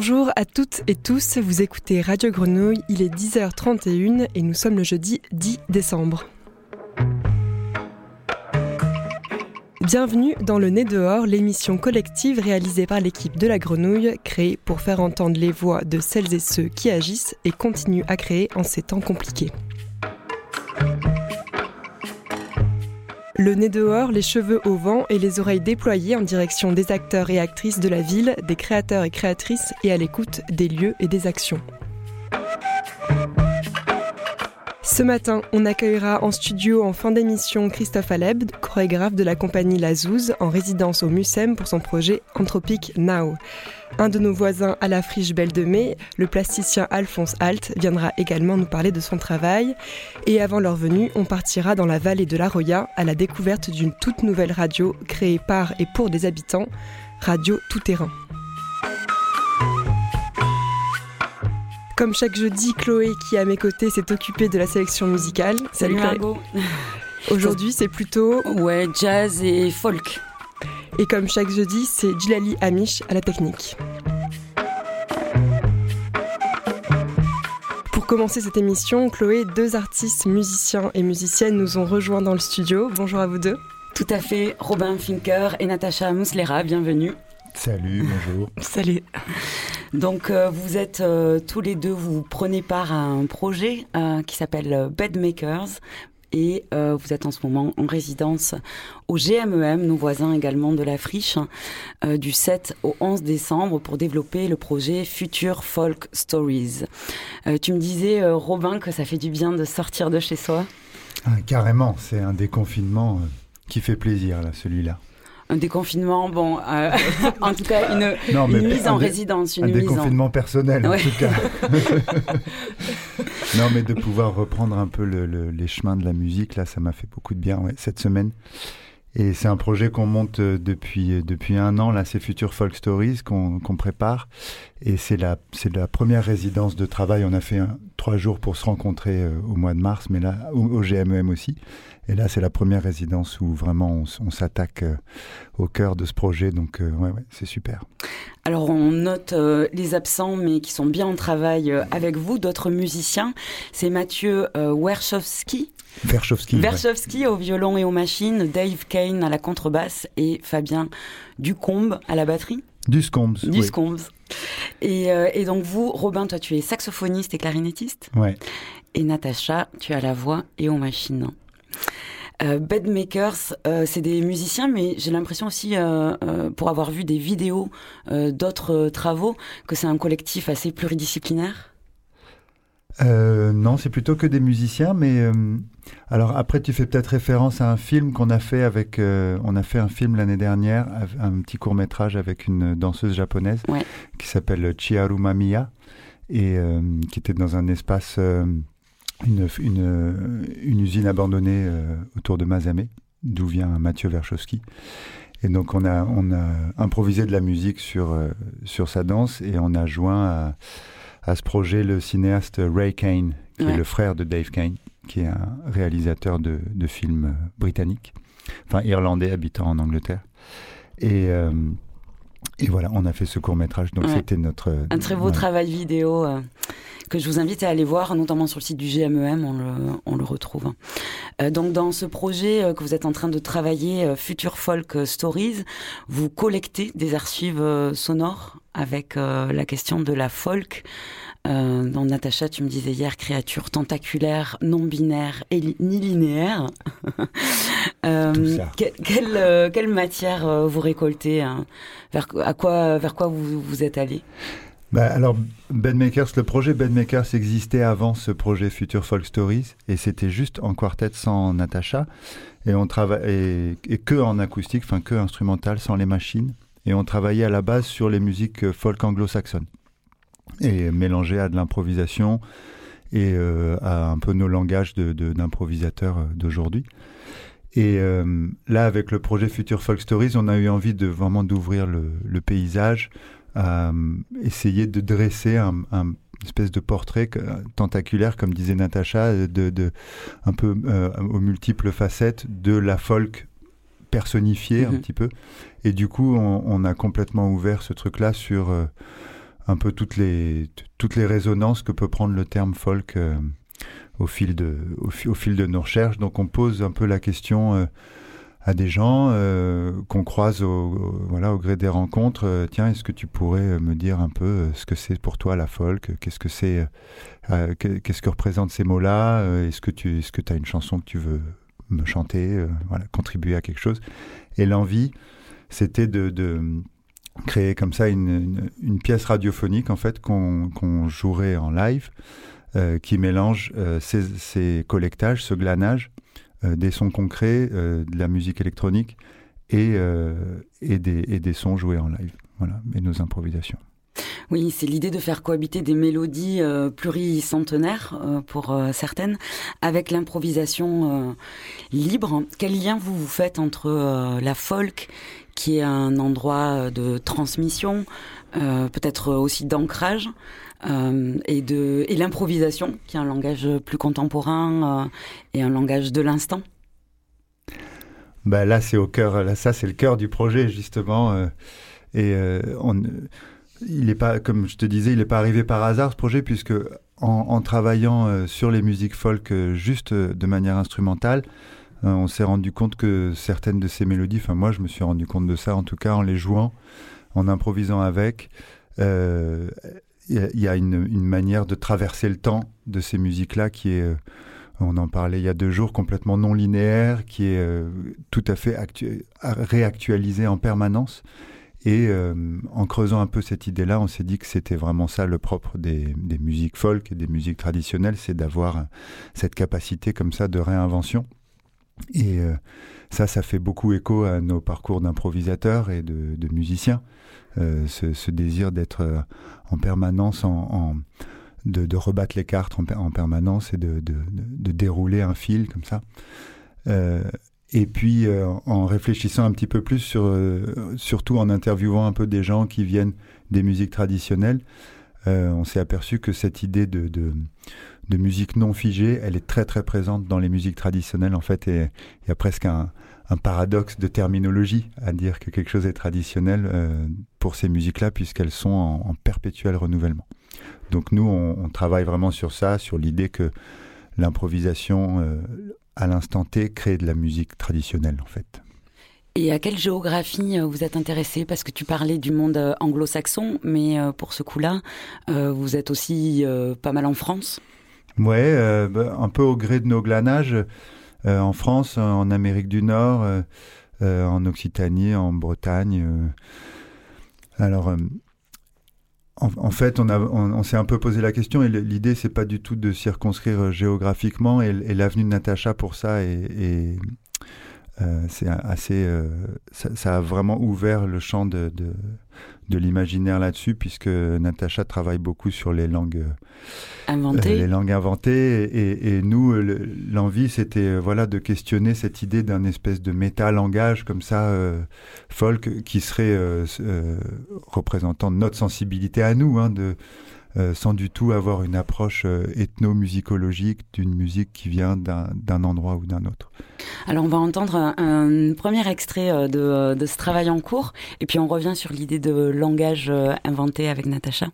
Bonjour à toutes et tous, vous écoutez Radio Grenouille, il est 10h31 et nous sommes le jeudi 10 décembre. Bienvenue dans Le Nez dehors, l'émission collective réalisée par l'équipe de la Grenouille, créée pour faire entendre les voix de celles et ceux qui agissent et continuent à créer en ces temps compliqués. Le nez dehors, les cheveux au vent et les oreilles déployées en direction des acteurs et actrices de la ville, des créateurs et créatrices et à l'écoute des lieux et des actions. Ce matin, on accueillera en studio en fin d'émission Christophe Aleb, chorégraphe de la compagnie La Zouze, en résidence au MUSEM pour son projet Anthropic Now. Un de nos voisins à la friche Belle de Mai, le plasticien Alphonse Alt, viendra également nous parler de son travail. Et avant leur venue, on partira dans la vallée de la Roya à la découverte d'une toute nouvelle radio créée par et pour des habitants, Radio Tout Terrain. Comme chaque jeudi, Chloé, qui est à mes côtés, s'est occupée de la sélection musicale. Salut, Margot. Aujourd'hui, c'est plutôt. Ouais, jazz et folk. Et comme chaque jeudi, c'est Djilali Amish à la technique. Pour commencer cette émission, Chloé, deux artistes, musiciens et musiciennes nous ont rejoints dans le studio. Bonjour à vous deux. Tout à fait, Robin Finker et Natacha Mouslera, bienvenue. Salut, bonjour. Salut. Donc euh, vous êtes euh, tous les deux, vous prenez part à un projet euh, qui s'appelle Bedmakers et vous êtes en ce moment en résidence au GMEM, e nos voisins également de la friche, du 7 au 11 décembre pour développer le projet Future Folk Stories. tu me disais, Robin, que ça fait du bien de sortir de chez soi? Ah, Carrément, c'est un déconfinement qui fait plaisir, là, celui-là un déconfinement, bon, euh, en tout cas une, mise en résidence, une un déconfinement personnel en tout cas. non, mais de pouvoir reprendre un peu les chemins de la musique, là, ça m'a fait beaucoup de bien cette semaine. Et c'est un projet qu'on monte euh, depuis, euh, depuis un an, là, c'est Future Folk Stories qu'on prépare. Et c'est la, la première résidence de travail. On a fait trois jours pour se rencontrer au mois de mars, mais là, au, au GMEM aussi. Et là, c'est la première résidence où vraiment on, s'attaque euh, au cœur de ce projet. Donc, euh, ouais, ouais c'est super. Alors, on note euh, les absents, mais qui sont bien en travail avec vous, d'autres musiciens. C'est Mathieu Werchowski. Werchowski, au violon et aux machines, Dave Kane à la contrebasse et Fabien Ducombe à la batterie. Duscombs. Duscombs. Et, et, donc vous, Robin, toi tu es saxophoniste et clarinettiste. Ouais. Et Natacha, tu as la voix et aux machines. Euh, Bedmakers, euh, c'est des musiciens, mais j'ai l'impression aussi, euh, pour avoir vu des vidéos d'autres travaux, que c'est un collectif assez pluridisciplinaire. non, c'est plutôt que des musiciens, mais alors après tu fais peut-être référence à un film qu'on a fait avec, on a fait un film l'année dernière, un petit court métrage avec une danseuse japonaise qui s'appelle Chiharu Mamiya et qui était dans un espace une, une, une, usine abandonnée euh, autour de Mazamé, d'où vient Mathieu Verchowski. Et donc on a, on a improvisé de la musique sur, euh, sur sa danse et on a joint à, à, ce projet le cinéaste Ray Kane, qui est le frère de Dave Kane, qui est un réalisateur de, de films britanniques, enfin irlandais habitant en Angleterre. Et, euh, et voilà, on a fait ce court métrage. Donc c'était notre... Un très beau travail vidéo que je vous invite à aller voir, notamment sur le site du GMEM, on le, on le retrouve. Euh, donc dans ce projet euh, que vous êtes en train de travailler, euh, Future Folk Stories, vous collectez des archives sonores avec la question de la folk. dans Natacha, tu me disais hier, créature tentaculaire, non binaire et ni linéaire. quelle, quelle, matière vous récoltez hein? Vers, à quoi, vers quoi vous, vous êtes allé? Bah, alors, Bedmakers, le projet Bedmakers existait avant ce projet Future Folk Stories, et c'était juste en quartet sans Natacha, et on travaillait et, que en acoustique, enfin que instrumental, sans les machines, et on travaillait à la base sur les musiques folk anglo-saxonnes, et mélangé à de l'improvisation et euh, à un peu nos langages d'improvisateurs euh, d'aujourd'hui. Et euh, là, avec le projet Future Folk Stories, on a eu envie de vraiment d'ouvrir le paysage, à essayer de dresser un, espèce de portrait tentaculaire, comme disait Natacha, de, de un peu euh, aux multiples facettes de la folk personnifiée un mhm. petit peu. Et du coup, on, a complètement ouvert ce truc-là sur euh, un peu toutes les, toutes les résonances que peut prendre le terme folk au, fil de, au, fil de nos recherches. Donc on pose un peu la question à des gens qu'on croise au, voilà, au gré des rencontres. Tiens, est-ce que tu pourrais me dire un peu ce que c'est pour toi la folk Qu'est-ce que c'est Qu'est-ce que représentent ces mots-là Est-ce que tu est-ce que as une chanson que tu veux me chanter voilà, Contribuer à quelque chose? Et l'envie, c'était de, créer comme ça une, pièce radiophonique en fait qu'on jouerait en live, euh, qui mélange euh, ces, collectages, ce glanage, euh, des sons concrets, de la musique électronique et, et, des, et des sons joués en live. Voilà, et nos improvisations. Oui, c'est l'idée de faire cohabiter des mélodies euh, pluricentenaires euh, pour euh, certaines avec l'improvisation libre. Quel lien vous vous faites entre la folk, qui est un endroit de transmission, peut-être aussi d'ancrage, et de et l'improvisation, qui est un langage plus contemporain et un langage de l'instant. Bah là, c'est au cœur. Là, ça, c'est le cœur du projet justement. et on il n'est pas, comme je te disais, il n'est pas arrivé par hasard ce projet, puisque en, travaillant euh, sur les musiques folk euh, juste euh, de manière instrumentale, on s'est rendu compte que certaines de ces mélodies, enfin moi je me suis rendu compte de ça en tout cas en les jouant, en improvisant avec, il y, a une, manière de traverser le temps de ces musiques-là qui est, on en parlait il y a deux jours, complètement non linéaire, qui est tout à fait réactualisée en permanence et euh, en creusant un peu cette idée-là, on s'est dit que c'était vraiment ça le propre des, musiques folk et des musiques traditionnelles, c'est d'avoir cette capacité comme ça de réinvention. Et euh, ça, ça fait beaucoup écho à nos parcours d'improvisateurs et de, musiciens. Euh, ce, désir d'être euh, en permanence en, en de, de, rebattre les cartes en, en permanence et de, dérouler un fil comme ça. Euh, et puis, euh, en réfléchissant un petit peu plus, sur, euh, surtout en interviewant un peu des gens qui viennent des musiques traditionnelles, on s'est aperçu que cette idée de, musique non figée, elle est très très présente dans les musiques traditionnelles en fait, et il y a presque un, paradoxe de terminologie à dire que quelque chose est traditionnel pour ces musiques-là, puisqu'elles sont en, en, perpétuel renouvellement. Donc nous, on, on, travaille vraiment sur ça, sur l'idée que l'improvisation à l'instant T, créer de la musique traditionnelle, en fait. Et à quelle géographie euh, vous êtes intéressé? Parce que tu parlais du monde euh, anglo-saxon, mais euh, pour ce coup-là, vous êtes aussi pas mal en France? Ouais, bah, un peu au gré de nos glanages, en France, en Amérique du Nord, en Occitanie, en Bretagne. Alors, en, fait, on, s'est un peu posé la question et l'idée, c'est pas du tout de circonscrire euh, géographiquement et, l'avenue de Natacha pour ça euh, c'est assez, euh, ça, a vraiment ouvert le champ de l'imaginaire là-dessus, puisque Natacha travaille beaucoup sur les langues inventées. les langues inventées. Et, nous, l'envie, c'était euh, voilà de questionner cette idée d'un espèce de méta-langage comme ça, euh, folk, qui serait euh, représentant notre sensibilité à nous, hein, de euh, sans du tout avoir une approche euh, ethnomusicologique d'une musique qui vient d'un endroit ou d'un autre. Alors on va entendre un, premier extrait euh, de, de, ce travail en cours et puis on revient sur l'idée de langage inventé avec Natacha.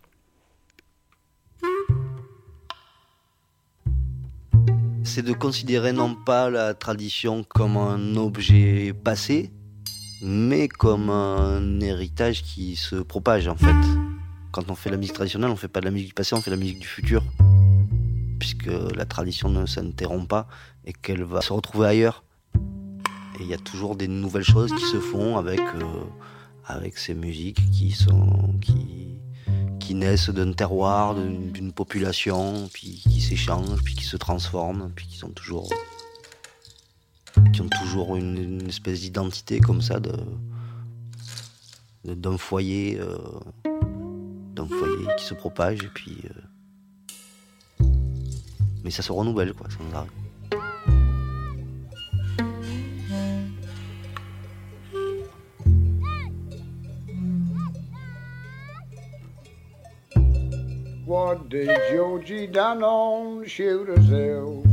C'est de considérer non pas la tradition comme un objet passé, mais comme un héritage qui se propage en fait quand on fait la musique traditionnelle, on fait pas de la musique du passé, on fait de la musique du futur. Puisque la tradition ne s'interrompt pas et qu'elle va se retrouver ailleurs. Et il y a toujours des nouvelles choses qui se font avec, euh, avec ces musiques qui, sont, qui, qui naissent d'un terroir, d'une population, puis qui s'échangent, puis qui se transforment, puis qui sont toujours. qui ont toujours une, espèce d'identité comme ça de d'un foyer. Euh, d'un foyer qui se propage et puis. Euh, mais ça se renouvelle quoi, sans arrêt. What did Georgie done on Shooter's Hill?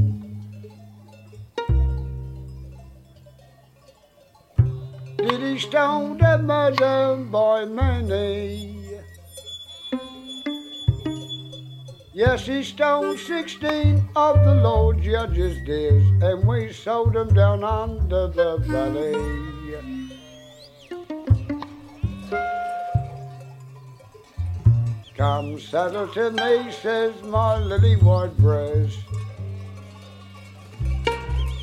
Did he stone the mother boy money? Yes, he stoned 16 of the Lord Judge's deers, and we sowed them down under the valley. Come settle to me, says my lily white breast.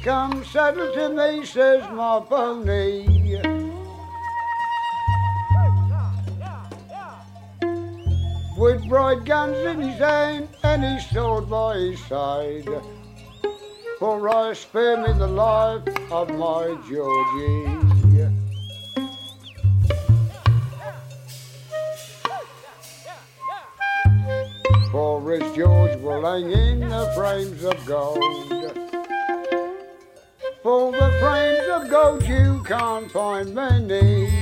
Come settle to me, says my pony. With bright guns in his hand and his sword by his side. For I spare me the life of my Georgie. For his George will hang in the frames of gold. For the frames of gold you can't find many.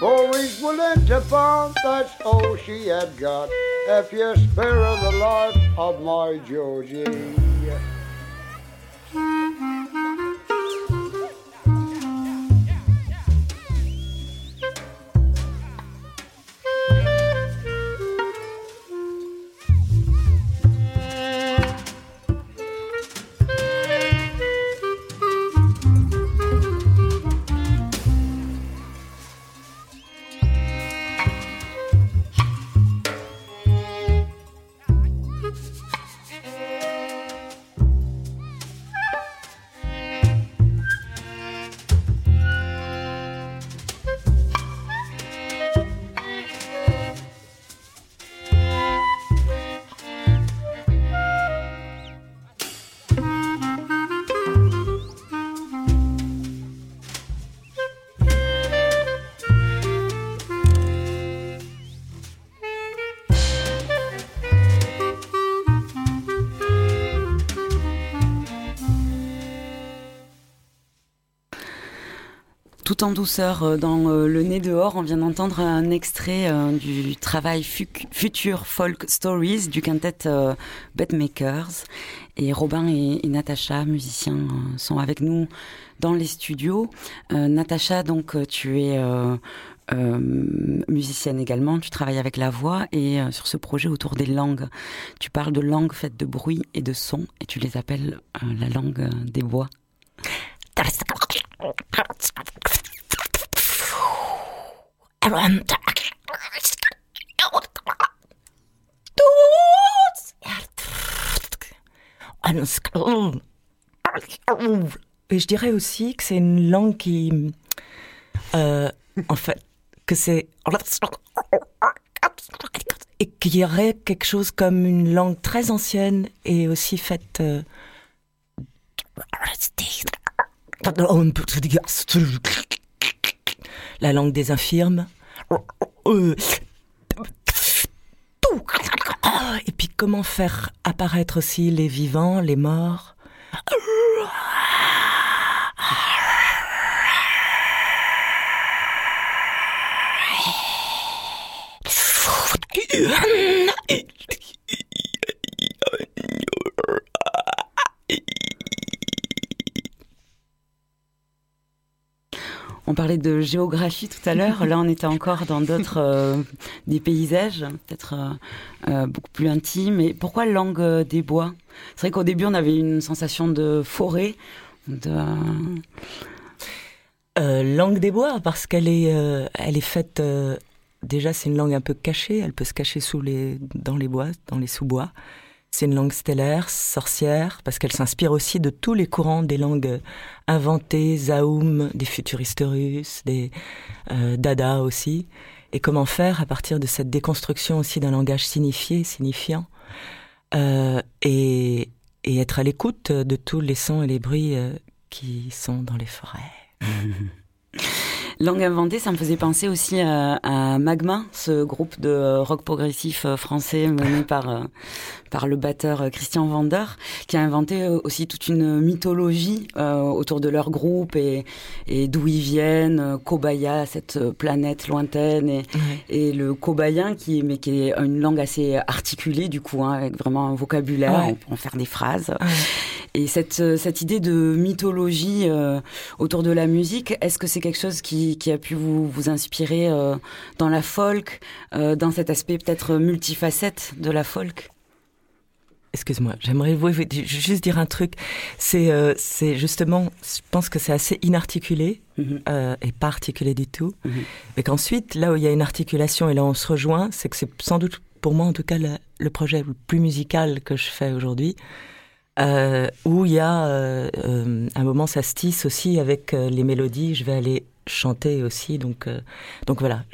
He's willing to part, that's all she had got. If you spare her the life of my Georgie. En douceur, euh, dans euh, Le Nez dehors, on vient d'entendre un extrait euh, du travail Future Folk Stories du quintet Bedmakers. Et Robin et, Natacha, musiciens, sont avec nous dans les studios. Natacha, donc, tu es musicienne également, tu travailles avec la voix et sur ce projet autour des langues. Tu parles de langues faites de bruit et de son et tu les appelles la langue des bois. Et je dirais aussi que c'est une langue qui, euh, en fait, que c'est et qu'il y aurait quelque chose comme une langue très ancienne et aussi faite euh, la langue des infirmes. Et puis comment faire apparaître aussi les vivants, les morts? On parlait de géographie tout à l'heure. Là, on était encore dans d'autres euh, des paysages, peut-être euh, euh, beaucoup plus intimes. Et pourquoi langue des bois? C'est vrai qu'au début, on avait une sensation de forêt, de langue des bois parce qu'elle est, elle est faite. déjà, c'est une langue un peu cachée. Elle peut se cacher sous les, dans les bois, dans les sous-bois. C'est une langue stellaire, sorcière, parce qu'elle s'inspire aussi de tous les courants des langues inventées, Zaoum, des futuristes russes, des euh, Dada aussi. Et comment faire à partir de cette déconstruction aussi d'un langage signifié, signifiant, euh, et, être à l'écoute de tous les sons et les bruits euh, qui sont dans les forêts. Langue inventée, ça me faisait penser aussi à, Magma, ce groupe de rock progressif euh, français mené par euh, par le batteur euh, Christian Vander, qui a inventé aussi toute une mythologie autour de leur groupe et, et d'où ils viennent, Kobaya, cette planète lointaine, et, et le kobayen qui, mais qui est une langue assez articulée du coup, hein, avec vraiment un vocabulaire, on peut en faire des phrases. Et cette, cette idée de mythologie autour de la musique, est-ce que c'est quelque chose qui qui, qui a pu vous, vous inspirer dans la folk, dans cet aspect peut-être multifacette de la folk? Excuse-moi, j'aimerais juste dire un truc. C'est euh, c'est justement, je pense que c'est assez inarticulé mhm. euh, et pas articulé du tout. Mhm. Et qu'ensuite, là où il y a une articulation et là où on se rejoint, c'est que c'est sans doute pour moi en tout cas le, projet le plus musical que je fais aujourd'hui. Euh, où il y a un moment ça se tisse aussi avec les mélodies. Je vais aller chanter aussi. Donc, euh, donc voilà,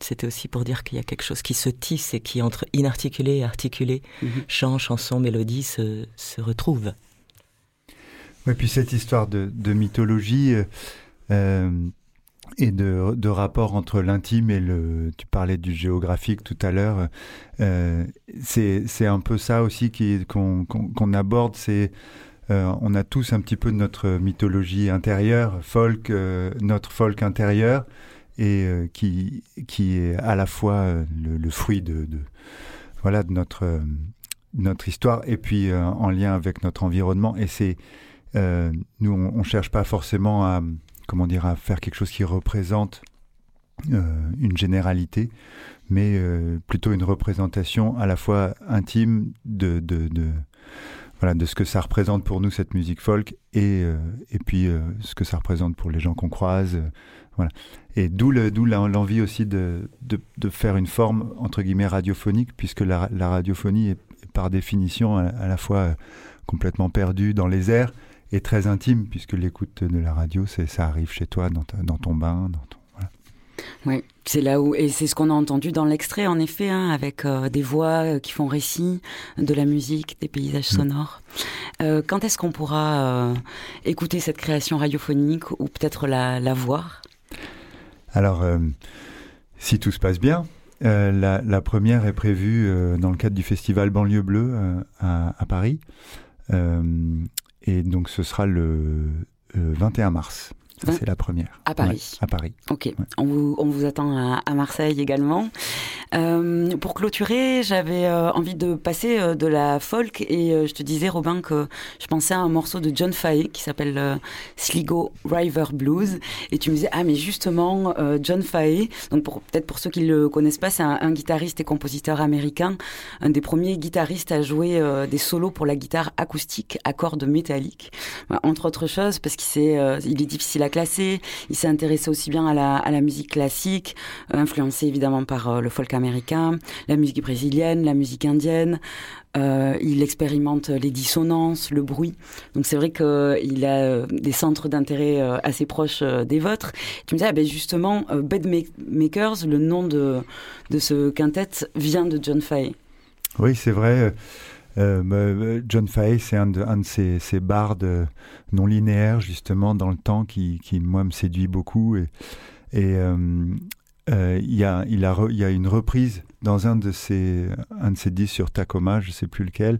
c'était aussi pour dire qu'il y a quelque chose qui se tisse et qui, entre inarticulé et articulé, mhm. chant, chanson, mélodie, se, se retrouve. Oui, puis cette histoire de, mythologie euh, euh, et de, de, rapport entre l'intime et le. Tu parlais du géographique tout à l'heure. c'est un peu ça aussi qu'on aborde. C'est euh, on a tous un petit peu de notre mythologie intérieure, folk, euh, notre folk intérieur, et euh, qui, qui est à la fois le, fruit de, voilà, de notre, notre histoire, et puis en lien avec notre environnement. Et c'est nous, on, ne cherche pas forcément à comment dire à faire quelque chose qui représente une généralité, mais plutôt une représentation à la fois intime de, de, de voilà, de ce que ça représente pour nous cette musique folk et, euh, et puis euh, ce que ça représente pour les gens qu'on croise. Euh, voilà. Et d'où l'envie aussi de, de, de, faire une forme entre guillemets radiophonique, puisque la, radiophonie est, par définition à, la fois complètement perdue dans les airs et très intime, puisque l'écoute de la radio, ça arrive chez toi, dans, dans ton bain, dans ton oui, c'est là où et c'est ce qu'on a entendu dans l'extrait en effet, hein, avec euh, des voix euh, qui font récit, de la musique, des paysages mm. sonores. Euh, quand est-ce qu'on pourra écouter cette création radiophonique ou peut-être la, la voir? Alors, si tout se passe bien, la, la, première est prévue dans le cadre du festival Banlieue Bleue à, à, Paris, et donc ce sera le 21 mars. C'est la première. À Paris. à Paris. Ok. On, vous, on, vous, attend à, Marseille également. Euh, pour clôturer, j'avais euh, envie de passer euh, de la folk et je te disais, Robin, que je pensais à un morceau de John Fahey qui s'appelle Sligo River Blues. Et tu me disais, ah, mais justement, John Fahey, donc peut-être pour ceux qui le connaissent pas, c'est un, un, guitariste et compositeur américain, un des premiers guitaristes à jouer des solos pour la guitare acoustique à cordes métalliques, entre autres choses, parce qu'il il est difficile à classer. Il s'est intéressé aussi bien à la, à la musique classique, euh, influencé évidemment par euh, le folk américain, la musique brésilienne, la musique indienne. Euh, il expérimente les dissonances, le bruit. Donc c'est vrai qu'il a des centres d'intérêt assez proches des vôtres. Tu me disais, ah ben justement, Bedmakers, le nom de, de ce quintet vient de John Fahey. Oui, c'est vrai. Euh, euh, John Fahey, c'est un de, ces, ces, bardes non linéaires, justement, dans le temps, qui, moi, me séduit beaucoup. Et il euh, y, a, une reprise dans un de ses, un disques sur Tacoma, je ne sais plus lequel,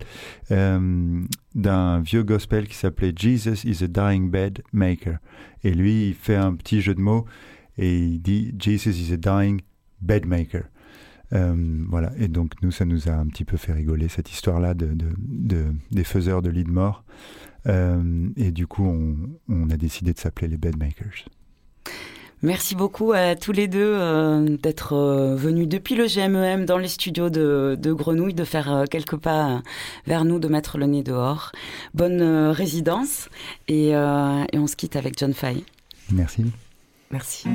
d'un vieux gospel qui s'appelait Jesus is a Dying Bed Maker. Et lui, il fait un petit jeu de mots et il dit Jesus is a Dying Bed Maker. Euh, voilà, et donc nous, ça nous a un petit peu fait rigoler cette histoire-là de, des faiseurs de lits de mort. Euh, et du coup, on, a décidé de s'appeler les Bedmakers. Merci beaucoup à tous les deux euh, d'être venus depuis le GMEM dans les studios de, Grenouille, de faire quelques pas vers nous, de mettre le nez dehors. Bonne résidence et, et, on se quitte avec John Fay. Merci. Merci.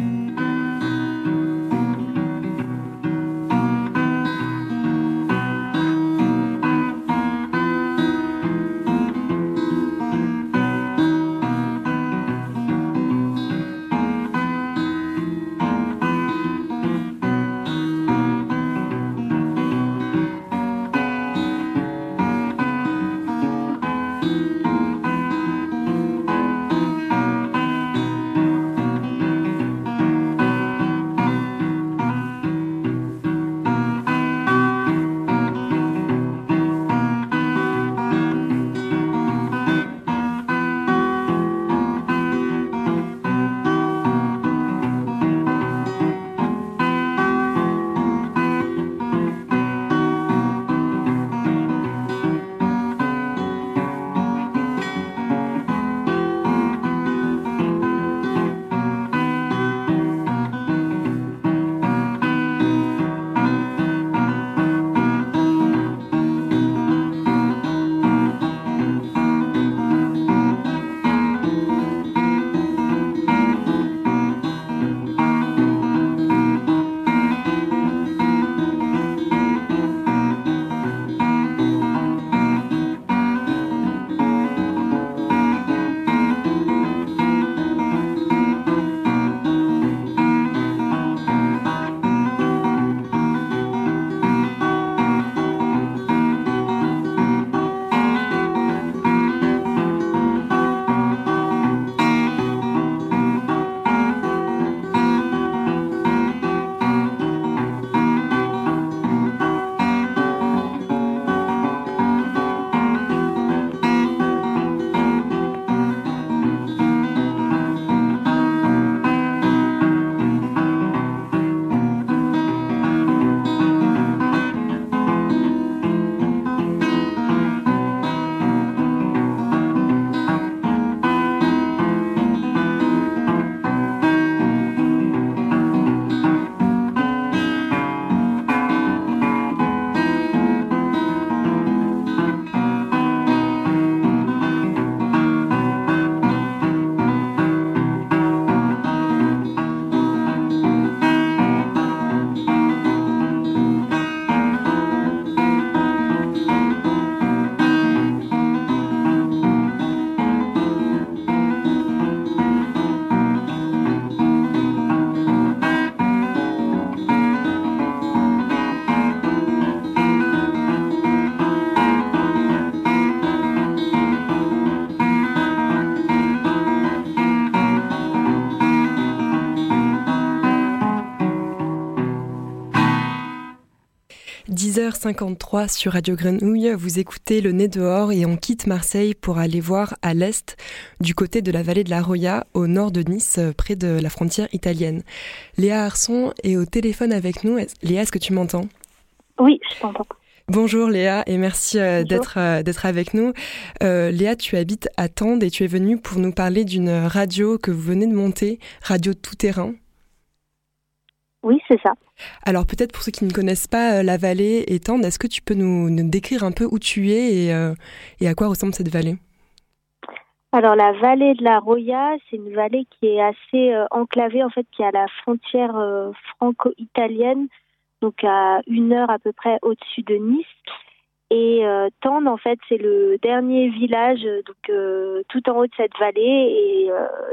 10h53 sur Radio Grenouille, vous écoutez Le Nez dehors et on quitte Marseille pour aller voir à l'est, du côté de la vallée de la Roya, au nord de Nice, près de la frontière italienne. Léa Arson est au téléphone avec nous. Léa, est-ce que tu m'entends? Oui, je t'entends. Bonjour Léa et merci euh, d'être euh, d'être avec nous. Euh, Léa, tu habites à Tende et tu es venue pour nous parler d'une radio que vous venez de monter, Radio Tout Terrain. Oui, c'est ça. Alors peut-être pour ceux qui ne connaissent pas euh, la vallée et Tende, est-ce que tu peux nous, décrire un peu où tu es et, euh, à quoi ressemble cette vallée? Alors la vallée de la Roya, c'est une vallée qui est assez euh, enclavée en fait, qui est à la frontière franco-italienne, donc à une heure à peu près au-dessus de Nice. Et Tende, en fait, c'est le dernier village, donc tout en haut de cette vallée. Et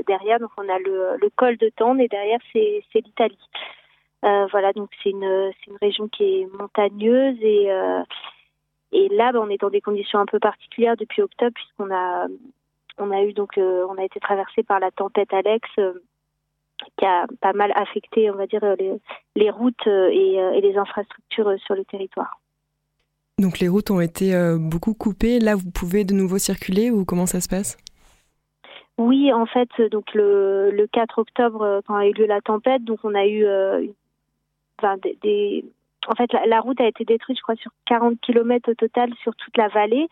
derrière, donc on a le, le col de Tende, et derrière, c'est l'Italie. Euh, voilà, donc c'est une, une région qui est montagneuse et, euh, et là, ben, on est dans des conditions un peu particulières depuis octobre puisqu'on a, on a eu donc, euh, on a été traversé par la tempête Alex qui a pas mal affecté, on va dire, les, les routes et, et, les infrastructures sur le territoire. Donc les routes ont été beaucoup coupées. Là, vous pouvez de nouveau circuler ou comment ça se passe? Oui, en fait, donc le, le 4 octobre, quand a eu lieu la tempête, donc on a eu une en fait, la, route a été détruite, je crois, sur 40 km au total sur toute la vallée.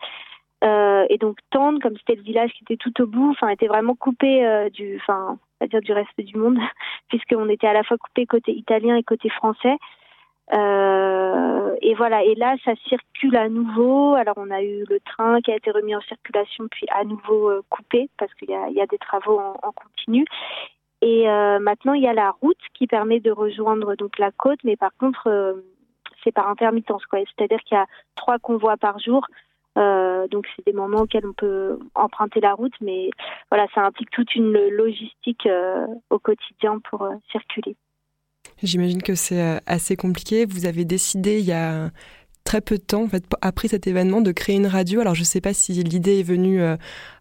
Euh, et donc Tende, comme c'était le village qui était tout au bout, enfin, était vraiment coupé euh, du, enfin, dire du reste du monde, puisqu'on était à la fois coupé côté italien et côté français. Euh, et voilà, et là, ça circule à nouveau. Alors, on a eu le train qui a été remis en circulation, puis à nouveau coupé, parce qu'il y a, y a, des travaux en continu. Et euh, maintenant, il y a la route qui permet de rejoindre donc la côte, mais par contre, euh, c'est par intermittence. C'est-à-dire qu'il y a trois convois par jour. Euh, donc, c'est des moments auxquels on peut emprunter la route, mais voilà, ça implique toute une logistique au quotidien pour circuler. J'imagine que c'est assez compliqué. Vous avez décidé il y a très peu de temps, en fait, après cet événement, de créer une radio. Alors, je ne sais pas si l'idée est venue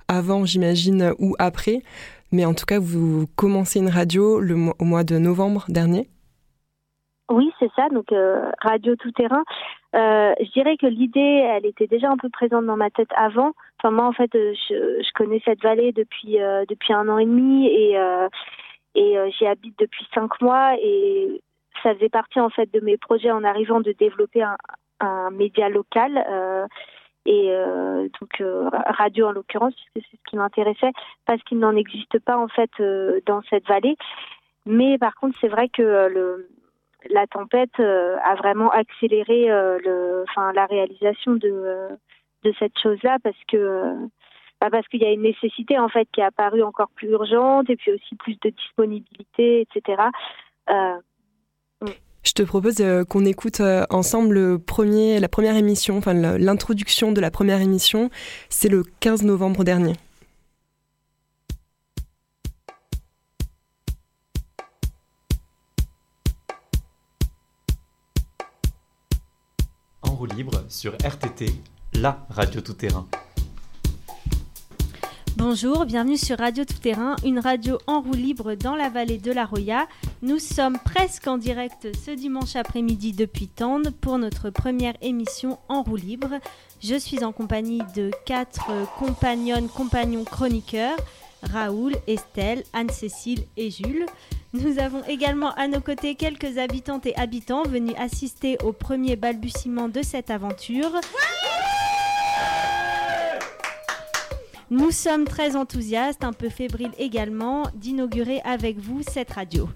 avant, j'imagine, ou après. Mais en tout cas, vous commencez une radio le au mois de novembre dernier. Oui, c'est ça. Donc euh, radio tout terrain. Euh, je dirais que l'idée, elle était déjà un peu présente dans ma tête avant. Enfin moi, en fait, euh, je, connais cette vallée depuis depuis un an et demi et et j'y habite depuis cinq mois et ça faisait partie en fait de mes projets en arrivant de développer un média local et euh, donc euh, radio en l'occurrence puisque c'est ce qui m'intéressait parce qu'il n'en existe pas en fait euh, dans cette vallée. Mais par contre c'est vrai que le la tempête a vraiment accéléré le enfin la réalisation de cette chose là parce que bah parce qu'il y a une nécessité en fait qui est apparue encore plus urgente et puis aussi plus de disponibilité etc je te propose euh, qu'on écoute euh, ensemble la première émission, enfin l'introduction de la première émission. C'est le 15 novembre dernier. En roue libre sur RTT, la radio tout-terrain. Bonjour, bienvenue sur Radio Tout Terrain, une radio en roue libre dans la vallée de la Roya. Nous sommes presque en direct ce dimanche après-midi depuis Tende pour notre première émission en roue libre. Je suis en compagnie de quatre compagnonnes, compagnons chroniqueurs. Raoul, Estelle, Anne-Cécile et Jules. Nous avons également à nos côtés quelques habitantes et habitants venus assister au premier balbutiement de cette aventure. Nous sommes très enthousiastes, un peu fébriles également, d'inaugurer avec vous cette radio.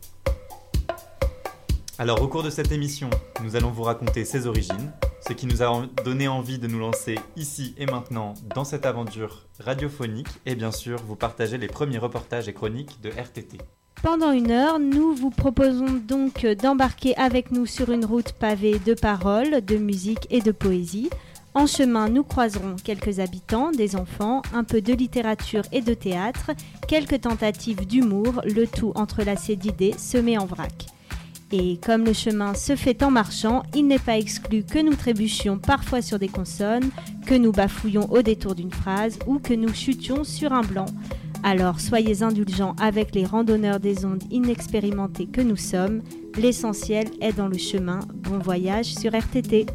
Alors au cours de cette émission, nous allons vous raconter ses origines, ce qui nous a donné envie de nous lancer ici et maintenant dans cette aventure radiophonique et bien sûr vous partager les premiers reportages et chroniques de RTT. Pendant une heure, nous vous proposons donc d'embarquer avec nous sur une route pavée de paroles, de musique et de poésie. En chemin, nous croiserons quelques habitants, des enfants, un peu de littérature et de théâtre, quelques tentatives d'humour, le tout entrelacé d'idées semées en vrac. Et comme le chemin se fait en marchant, il n'est pas exclu que nous trébuchions parfois sur des consonnes, que nous bafouillions au détour d'une phrase ou que nous chutions sur un blanc. Alors soyez indulgents avec les randonneurs des ondes inexpérimentés que nous sommes. L'essentiel est dans le chemin. Bon voyage sur RTT.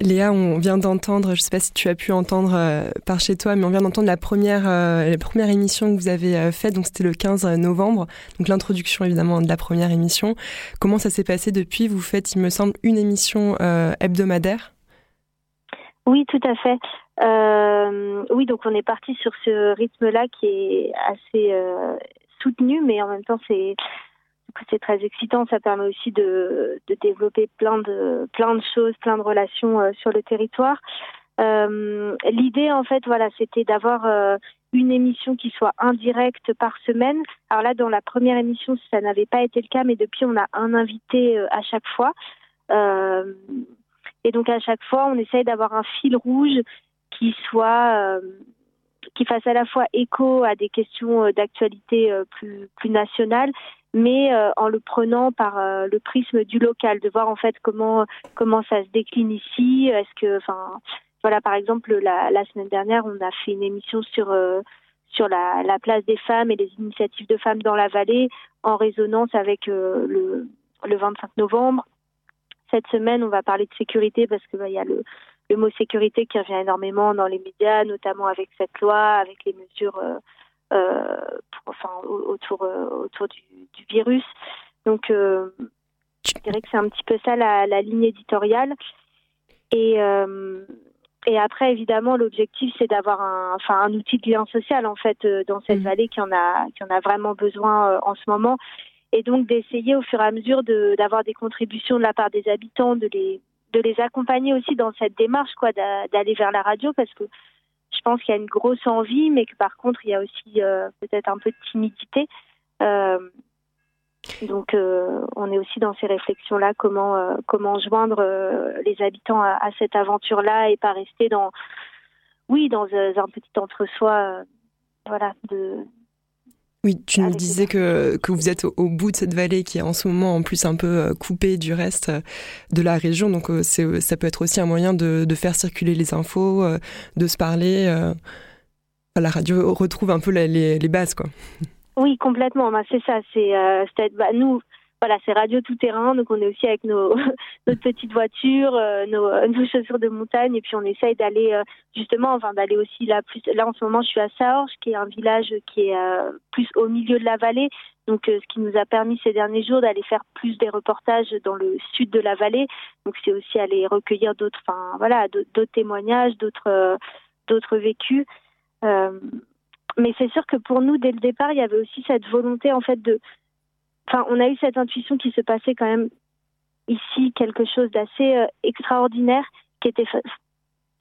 Léa, on vient d'entendre, je ne sais pas si tu as pu entendre euh, par chez toi, mais on vient d'entendre la première, euh, la première émission que vous avez euh, faite, donc c'était le 15 novembre, donc l'introduction évidemment de la première émission. Comment ça s'est passé depuis? Vous faites, il me semble, une émission hebdomadaire Oui, tout à fait. oui, donc on est parti sur ce rythme-là qui est assez soutenu, mais en même temps c'est c'est très excitant. Ça permet aussi de, développer plein de, de choses, plein de relations euh, sur le territoire. Euh, L'idée, en fait, voilà, c'était d'avoir euh, une émission qui soit indirecte par semaine. Alors là, dans la première émission, ça n'avait pas été le cas, mais depuis, on a un invité à chaque fois. et donc, à chaque fois, on essaye d'avoir un fil rouge qui soit qui fasse à la fois écho à des questions d'actualité plus, plus nationales mais euh, en le prenant par euh, le prisme du local, de voir en fait comment comment ça se décline ici. Est-ce que, enfin, voilà, par exemple, la, la, semaine dernière, on a fait une émission sur euh, sur la, la, place des femmes et les initiatives de femmes dans la vallée, en résonance avec le, le 25 novembre. Cette semaine, on va parler de sécurité parce que bah, il y a le, le mot sécurité qui revient énormément dans les médias, notamment avec cette loi, avec les mesures euh, enfin, autour, euh, autour du, du, virus. Donc, euh, je dirais que c'est un petit peu ça la, la ligne éditoriale. Et, et après, évidemment, l'objectif, c'est d'avoir un, enfin, un outil de lien social, en fait, dans cette mmh. vallée qui en a, qui en a vraiment besoin en ce moment. Et donc, d'essayer au fur et à mesure d'avoir des contributions de la part des habitants, de les, de les accompagner aussi dans cette démarche, quoi, d'aller vers la radio, parce que je pense qu'il y a une grosse envie, mais que par contre, il y a aussi euh, peut-être un peu de timidité. Euh, donc, euh, on est aussi dans ces réflexions-là, comment comment joindre les habitants à, cette aventure-là et pas rester dans, oui, dans un petit entre-soi, voilà, de oui, tu nous disais que, que vous êtes au, bout de cette vallée qui est en ce moment en plus un peu euh, coupée du reste euh, de la région. Donc euh, ça peut être aussi un moyen de, de faire circuler les infos, de se parler. La radio retrouve un peu les, les, bases, quoi. Oui, complètement. Bah, c'est ça. C'est, bah, nous, voilà, c'est radio tout terrain, donc on est aussi avec nos notre petite voiture, euh, nos, nos, chaussures de montagne, et puis on essaye d'aller euh, justement, enfin d'aller aussi là plus. Là en ce moment, je suis à Saorge, qui est un village qui est euh, plus au milieu de la vallée, donc ce qui nous a permis ces derniers jours d'aller faire plus des reportages dans le sud de la vallée. Donc c'est aussi aller recueillir d'autres, enfin voilà, d'autres témoignages, d'autres d'autres vécus. mais c'est sûr que pour nous, dès le départ, il y avait aussi cette volonté en fait de enfin, on a eu cette intuition qui se passait quand même ici quelque chose d'assez euh, extraordinaire qui était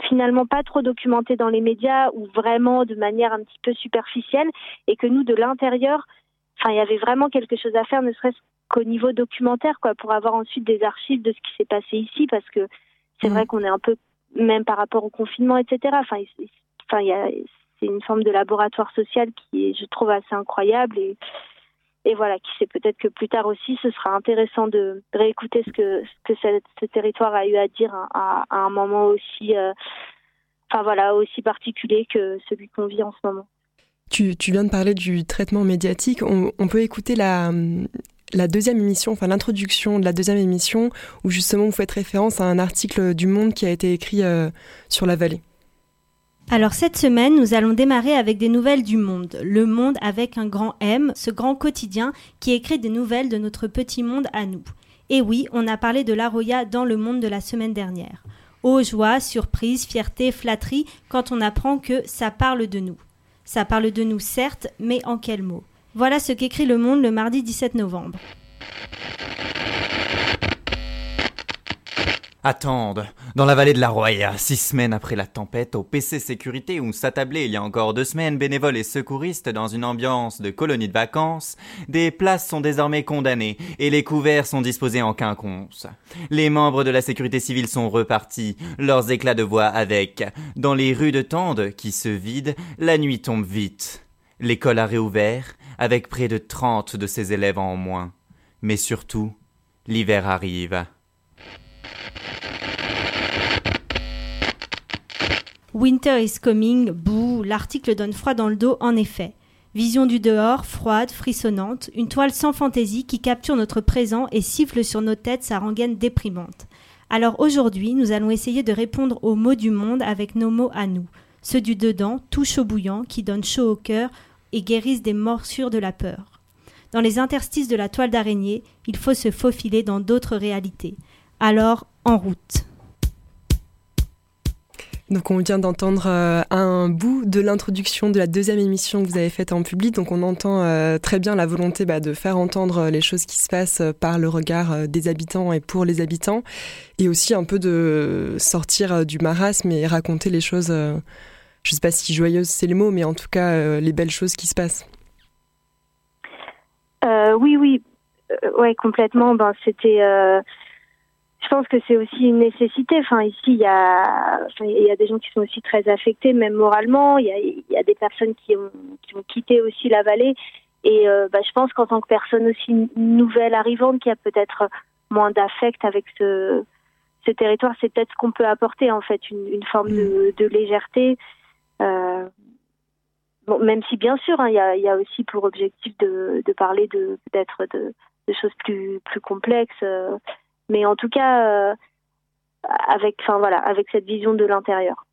finalement pas trop documenté dans les médias ou vraiment de manière un petit peu superficielle et que nous de l'intérieur enfin il y avait vraiment quelque chose à faire ne serait-ce qu'au niveau documentaire quoi pour avoir ensuite des archives de ce qui s'est passé ici parce que c'est mmh. vrai qu'on est un peu même par rapport au confinement etc enfin enfin il y a c'est une forme de laboratoire social qui est je trouve assez incroyable et et voilà, qui sait peut-être que plus tard aussi, ce sera intéressant de, réécouter ce que, ce territoire a eu à dire à, un moment aussi, euh, enfin voilà, aussi particulier que celui qu'on vit en ce moment. Tu, tu, viens de parler du traitement médiatique. On, peut écouter la, la deuxième émission, enfin l'introduction de la deuxième émission, où justement vous faites référence à un article du Monde qui a été écrit euh, sur la vallée. Alors cette semaine, nous allons démarrer avec des nouvelles du monde. Le monde avec un grand M, ce grand quotidien qui écrit des nouvelles de notre petit monde à nous. Et oui, on a parlé de l'Aroya dans le monde de la semaine dernière. Oh joie, surprise, fierté, flatterie quand on apprend que ça parle de nous. Ça parle de nous certes, mais en quels mots? Voilà ce qu'écrit le monde le mardi 17 novembre. Attendent, dans la vallée de la Roya, six semaines après la tempête, au PC Sécurité où s'attablaient il y a encore deux semaines bénévoles et secouristes dans une ambiance de colonie de vacances, des places sont désormais condamnées et les couverts sont disposés en quinconce. Les membres de la sécurité civile sont repartis, leurs éclats de voix avec. Dans les rues de Tende, qui se vident, la nuit tombe vite. L'école a réouvert, avec près de trente de ses élèves en moins. Mais surtout, l'hiver arrive. Winter is coming, bouh, l'article donne froid dans le dos en effet. Vision du dehors, froide, frissonnante, une toile sans fantaisie qui capture notre présent et siffle sur nos têtes sa rengaine déprimante. Alors aujourd'hui, nous allons essayer de répondre aux mots du monde avec nos mots à nous, ceux du dedans, tout chaud bouillant, qui donnent chaud au cœur et guérissent des morsures de la peur. Dans les interstices de la toile d'araignée, il faut se faufiler dans d'autres réalités. Alors, en route. Donc on vient d'entendre euh, un bout de l'introduction de la deuxième émission que vous avez faite en public. Donc on entend euh, très bien la volonté bah, de faire entendre les choses qui se passent euh, par le regard des habitants et pour les habitants. Et aussi un peu de sortir du marasme et raconter les choses, je ne sais pas si joyeuses c'est le mot, mais en tout cas les belles choses qui se passent. oui, oui, ouais, complètement. Ben, c'était je pense que c'est aussi une nécessité. Enfin, ici, il y a, il y a des gens qui sont aussi très affectés, même moralement. Il y a, il y a des personnes qui ont, qui ont quitté aussi la vallée. Et euh, bah, je pense qu'en tant que personne aussi nouvelle arrivante, qui a peut-être moins d'affect avec ce, ce territoire, c'est peut-être ce qu'on peut apporter, en fait, une, une forme de, de légèreté. Euh, bon, même si, bien sûr, hein, il, y a, il y a aussi pour objectif de, de parler de peut-être de, de choses plus, plus complexes. Euh, mais en tout cas, euh, avec, enfin voilà, avec cette vision de l'intérieur.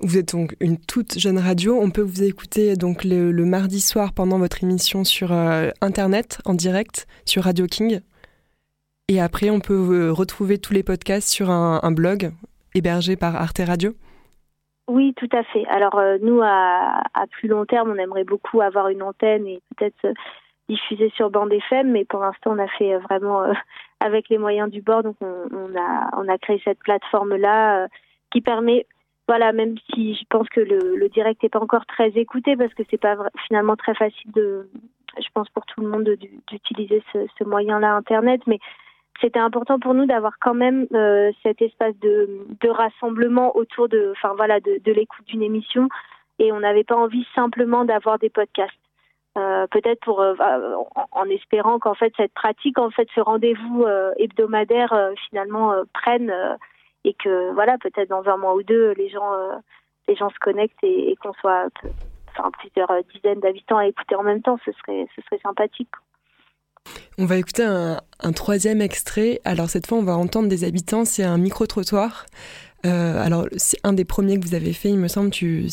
Vous êtes donc une toute jeune radio. On peut vous écouter donc le, mardi soir pendant votre émission sur euh, internet en direct sur Radio King. Et après, on peut euh, retrouver tous les podcasts sur un, blog hébergé par Arte Radio. Oui, tout à fait. Alors nous, à, à, plus long terme, on aimerait beaucoup avoir une antenne et peut-être diffuser sur bande FM, mais pour l'instant, on a fait vraiment avec les moyens du bord. Donc on, a on a créé cette plateforme là euh, qui permet voilà même si je pense que le, direct n'est pas encore très écouté parce que c'est pas finalement très facile de je pense pour tout le monde d'utiliser ce, ce moyen là internet. Mais c'était important pour nous d'avoir quand même euh, cet espace de, de rassemblement autour de enfin voilà de l'écoute d'une émission. Et on n'avait pas envie simplement d'avoir des podcasts euh, peut-être pour euh, en, espérant qu'en fait cette pratique, en fait ce rendez-vous euh, hebdomadaire finalement prenne et que voilà peut-être dans un mois ou deux les gens les gens se connectent et, qu'on soit enfin plusieurs dizaines d'habitants à écouter en même temps, ce serait ce serait sympathique. On va écouter un, un, troisième extrait. Alors cette fois, on va entendre des habitants. C'est un micro-trottoir euh, alors, c'est un des premiers que vous avez fait, il me semble. Tu,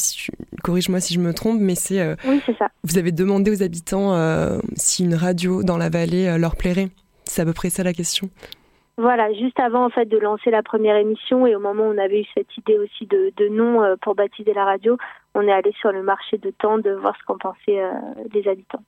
corrige-moi si je me trompe, mais c'est. Euh, oui, c'est ça. Vous avez demandé aux habitants euh, si une radio dans la vallée leur plairait. C'est à peu près ça la question. Voilà, juste avant en fait de lancer la première émission et au moment où on avait eu cette idée aussi de, de nom pour baptiser la radio, on est allé sur le marché de temps de voir ce qu'en pensaient les habitants.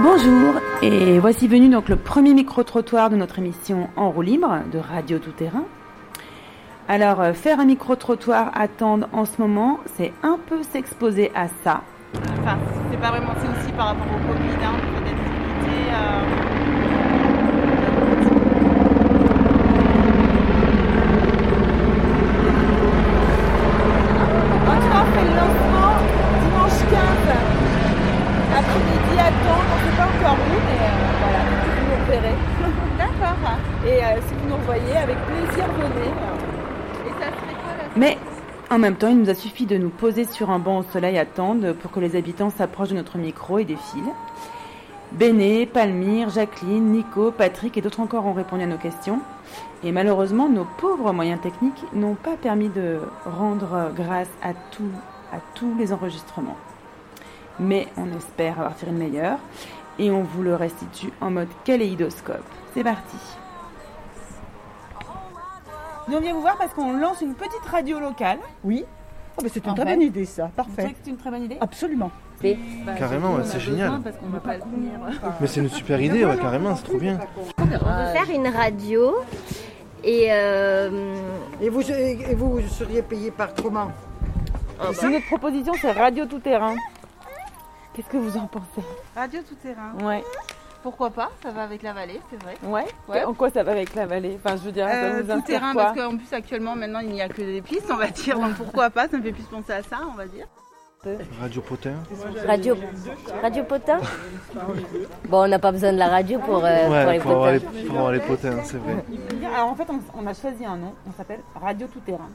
Bonjour et voici venu donc le premier micro-trottoir de notre émission En roue libre de Radio Tout Terrain. Alors euh, faire un micro-trottoir attendre en ce moment, c'est un peu s'exposer à ça. Enfin, c'est pas vraiment, c'est aussi par rapport au Covid, hein. Euh, en même temps, il nous a suffi de nous poser sur un banc au soleil à pour que les habitants s'approchent de notre micro et défilent. Béné, Palmyre, Jacqueline, Nico, Patrick et d'autres encore ont répondu à nos questions. Et malheureusement, nos pauvres moyens techniques n'ont pas permis de rendre grâce à, tout, à tous les enregistrements. Mais on espère avoir tiré le meilleur et on vous le restitue en mode kaléidoscope. C'est parti nous, on vient vous voir parce qu'on lance une petite radio locale. Oui. Oh, c'est une très bonne idée, ça. Parfait. C'est une très bonne idée Absolument. carrément, c'est génial. Mais c'est une super idée, carrément, c'est trop bien. On veut faire une radio et. Euh, et, vous, et vous seriez payé par comment C'est Notre proposition, c'est Radio Tout Terrain. Qu'est-ce que vous en pensez? Radio Tout Terrain Ouais. Pourquoi pas Ça va avec la vallée, c'est vrai. Ouais. En quoi ça va avec la vallée? Enfin, je veux dire, ça euh, vous tout terrain, parce qu'en plus actuellement, maintenant, il n'y a que des pistes, on va dire. Donc pourquoi pas Ça me fait plus penser à ça, on va dire. Radio Potin. Radio, radio Potin? Bon, on n'a pas besoin de la radio pour, euh, pour Ouais, les pour avoir potins. les, pour avoir les potins, c'est vrai. Alors en fait, on, on a choisi un nom, on s'appelle Radio Tout Terrain.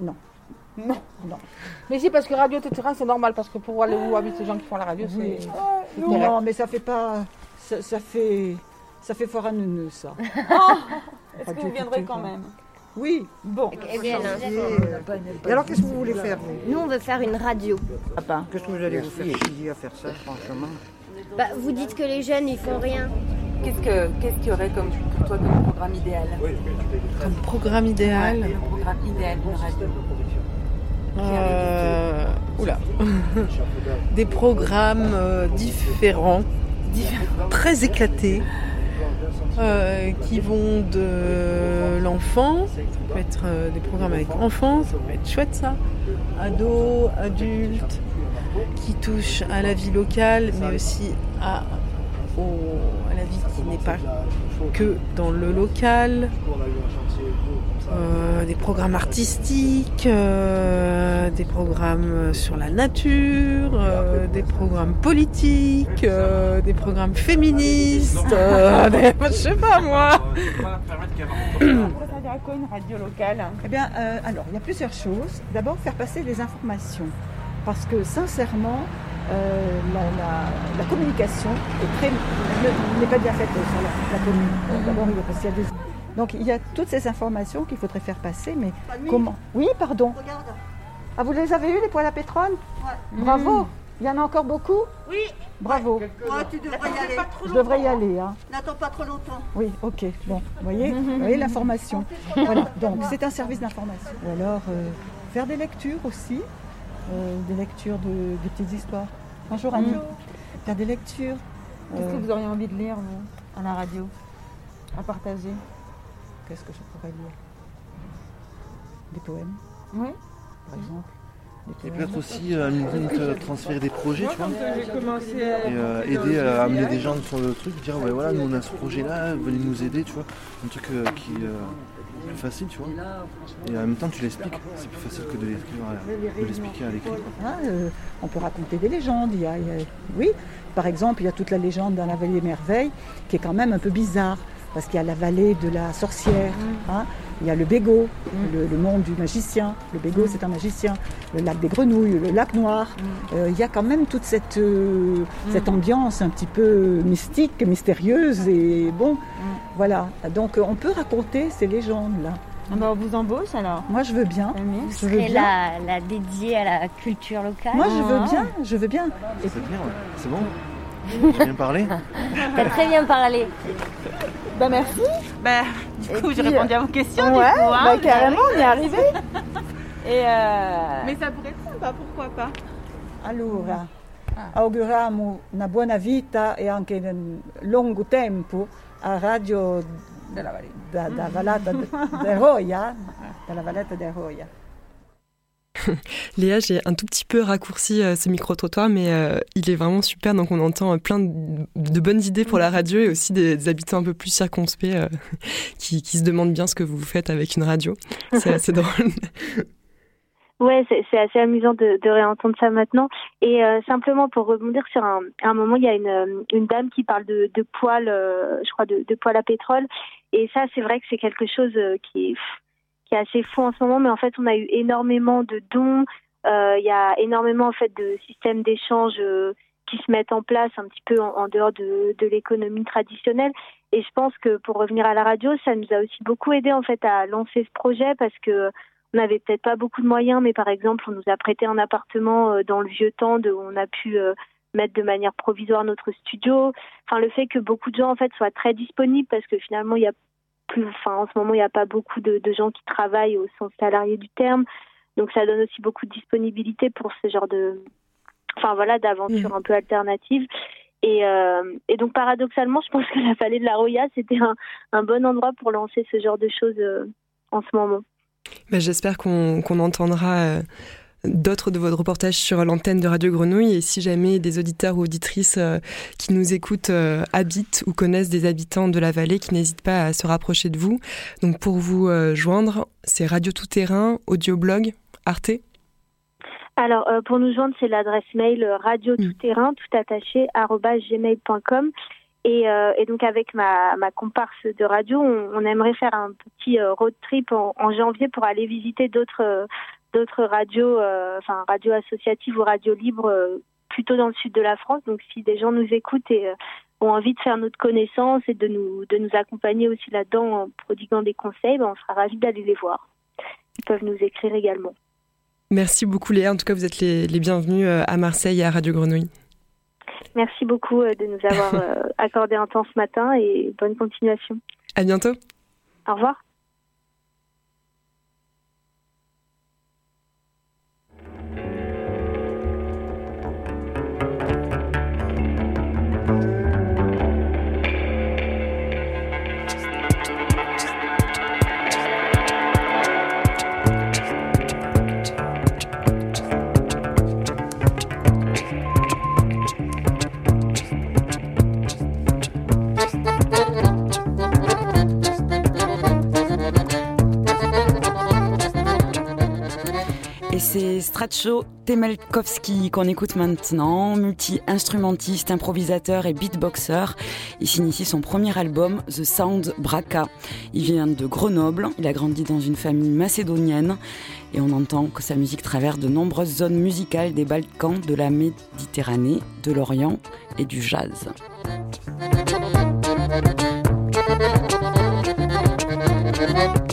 Non. Non. Non. Mais si, parce que radio tout terrain, c'est normal, parce que pour aller où habitent les gens qui font la radio, Oui. c'est. Non, mais ça fait pas. Ça, ça fait. Ça fait fort à neuneu, ça. Est-ce que vous viendrez quand même Oui. Bon. Eh bien, non. Et alors, qu'est-ce que vous voulez faire, vous Nous, on veut faire une radio. Qu'est-ce que vous allez vous faire chier à faire ça, franchement Bah, vous dites que les jeunes, ils font rien. Qu'est-ce que qu'est-ce qu'il y aurait comme pour toi comme programme idéal Comme programme idéal Ouais, le programme idéal d'une radio. Euh, oula. Des programmes euh, différents, très éclatés, euh, qui vont de l'enfant, ça peut être euh, des programmes avec enfants, ça peut être chouette ça, ados, adultes, qui touchent à la vie locale, mais aussi à, la vie qui n'est pas que dans le local. Euh, des programmes artistiques, euh, des programmes sur la nature, euh, des programmes politiques, euh, des programmes féministes, euh, des- je sais pas moi. Une radio locale Eh bien, euh, alors, il y a plusieurs choses. D'abord, faire passer des informations. Parce que, sincèrement, euh, la, communication n'est pas bien faite sur la, commune. D'abord, il y a des- Donc, il y a toutes ces informations qu'il faudrait faire passer, mais comment Oui, pardon. Ah, vous les avez eues, les poêles à pétrole Bravo Il y en a encore beaucoup Oui. Bravo. tu devrais y aller. Je devrais y aller, hein. N'attends pas trop longtemps. Oui, ok. Bon, vous voyez, vous voyez l'information. Voilà, donc c'est un service d'information. Ou alors euh, faire des lectures aussi, euh, des lectures de, de petites histoires. Bonjour Annie. Bonjour. Faire des lectures. Qu'est-ce que euh, vous auriez envie de lire, vous, à la radio À partager? Qu'est-ce que je pourrais lire Des poèmes, Oui. par exemple. Et peut-être aussi euh, à euh, transférer des projets, tu vois. à- Et euh, aider à amener des gens sur le truc, dire ouais voilà, nous on a ce projet là, venez nous aider, tu vois. Un truc euh, qui euh, est plus facile, tu vois. Et en même temps tu l'expliques, c'est plus facile que de l'écrire, à- de l'expliquer à l'écrit. Ah, euh, on peut raconter des légendes. Il y a, il y a- oui, par exemple, il y a toute la légende dans la vallée des merveilles qui est quand même un peu bizarre. Parce qu'il y a la vallée de la sorcière, hein, il y a le Bégo, le, le monde du magicien. Le Bégo, c'est un magicien. Le lac des grenouilles, le lac noir. Euh, il y a quand même toute cette, euh, cette ambiance un petit peu mystique, mystérieuse. Et bon, voilà. Donc euh, on peut raconter ces légendes-là. Ah bah, on vous embauche alors Moi, je veux bien. Vous Je veux bien. la, la dédiée à la culture locale Moi, je veux bien. Je veux bien. C'est bien, c'est bon J'ai bien parlé T'as très bien parlé. Bah merci. Bah, du coup, j'ai répondu à vos questions. Ouais, du coup, hein, bah, carrément, on y est arrivé. Et euh... Mais ça pourrait être sympa, pourquoi pas Allora, auguriamo una buona vita e anche un lungo tempo a Radio Della Valletta. da, da Vallata de, de Roia, dalla de Roia. Léa, j'ai un tout petit peu raccourci euh, ce micro-trottoir, mais euh, il est vraiment super. Donc, on entend euh, plein de, de bonnes idées pour la radio et aussi des, des habitants un peu plus circonspects qui, qui se demandent bien ce que vous faites avec une radio. C'est assez drôle. Ouais, c'est assez amusant de, de réentendre ça maintenant. Et simplement pour rebondir sur un, un moment, il y a une, une dame qui parle de, euh, je crois, de, de poêle à pétrole. Et ça, c'est vrai que c'est quelque chose qui est, qui est assez fou en ce moment. Mais en fait, on a eu énormément de dons. Euh, Il y a énormément en fait de systèmes d'échange euh, qui se mettent en place un petit peu en, dehors de, l'économie traditionnelle. Et je pense que pour revenir à la radio, ça nous a aussi beaucoup aidé en fait à lancer ce projet parce que on n'avait peut-être pas beaucoup de moyens, mais par exemple, on nous a prêté un appartement euh, dans le vieux temps où on a pu mettre de manière provisoire notre studio. Enfin, le fait que beaucoup de gens en fait soient très disponibles parce que finalement, il y a plus, enfin, en ce moment, il n'y a pas beaucoup de, de gens qui travaillent au sens salarié du terme. Donc, ça donne aussi beaucoup de disponibilité pour ce genre de, enfin voilà, d'aventure un peu alternative. Et, euh, et donc, paradoxalement, je pense que la vallée de la Roya, c'était un, un bon endroit pour lancer ce genre de choses euh, en ce moment. Bah, J'espère qu'on qu'on entendra euh, d'autres de vos reportages sur l'antenne de Radio Grenouille. Et si jamais des auditeurs ou auditrices euh, qui nous écoutent euh, habitent ou connaissent des habitants de la vallée, qui n'hésitent pas à se rapprocher de vous. Donc pour vous euh, joindre, c'est Radio Tout Terrain, audioblog, Arte. Alors, euh, pour nous joindre, c'est l'adresse mail radio tout terrain, tout attaché, gmail.com. Et, euh, et donc, avec ma, ma comparse de radio, on, on aimerait faire un petit euh, road trip en, en janvier pour aller visiter d'autres d'autres radios, euh, enfin, radios associatives ou radios libres, euh, plutôt dans le sud de la France. Donc, si des gens nous écoutent et euh, ont envie de faire notre connaissance et de nous, de nous accompagner aussi là-dedans en prodiguant des conseils, ben, on sera ravis d'aller les voir. Ils peuvent nous écrire également. Merci beaucoup Léa, en tout cas vous êtes les, les bienvenus à Marseille et à Radio Grenouille. Merci beaucoup de nous avoir accordé un temps ce matin et bonne continuation. À bientôt. Au revoir. Et c'est Stracho Temelkowski qu'on écoute maintenant, multi-instrumentiste, improvisateur et beatboxer. Il s'initie son premier album, The Sound Braca. Il vient de Grenoble, il a grandi dans une famille macédonienne et on entend que sa musique traverse de nombreuses zones musicales des Balkans, de la Méditerranée, de l'Orient et du jazz. –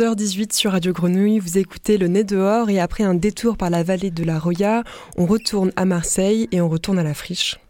11h18 sur Radio Grenouille, vous écoutez Le Nez dehors et après un détour par la vallée de la Roya, on retourne à Marseille et on retourne à la friche.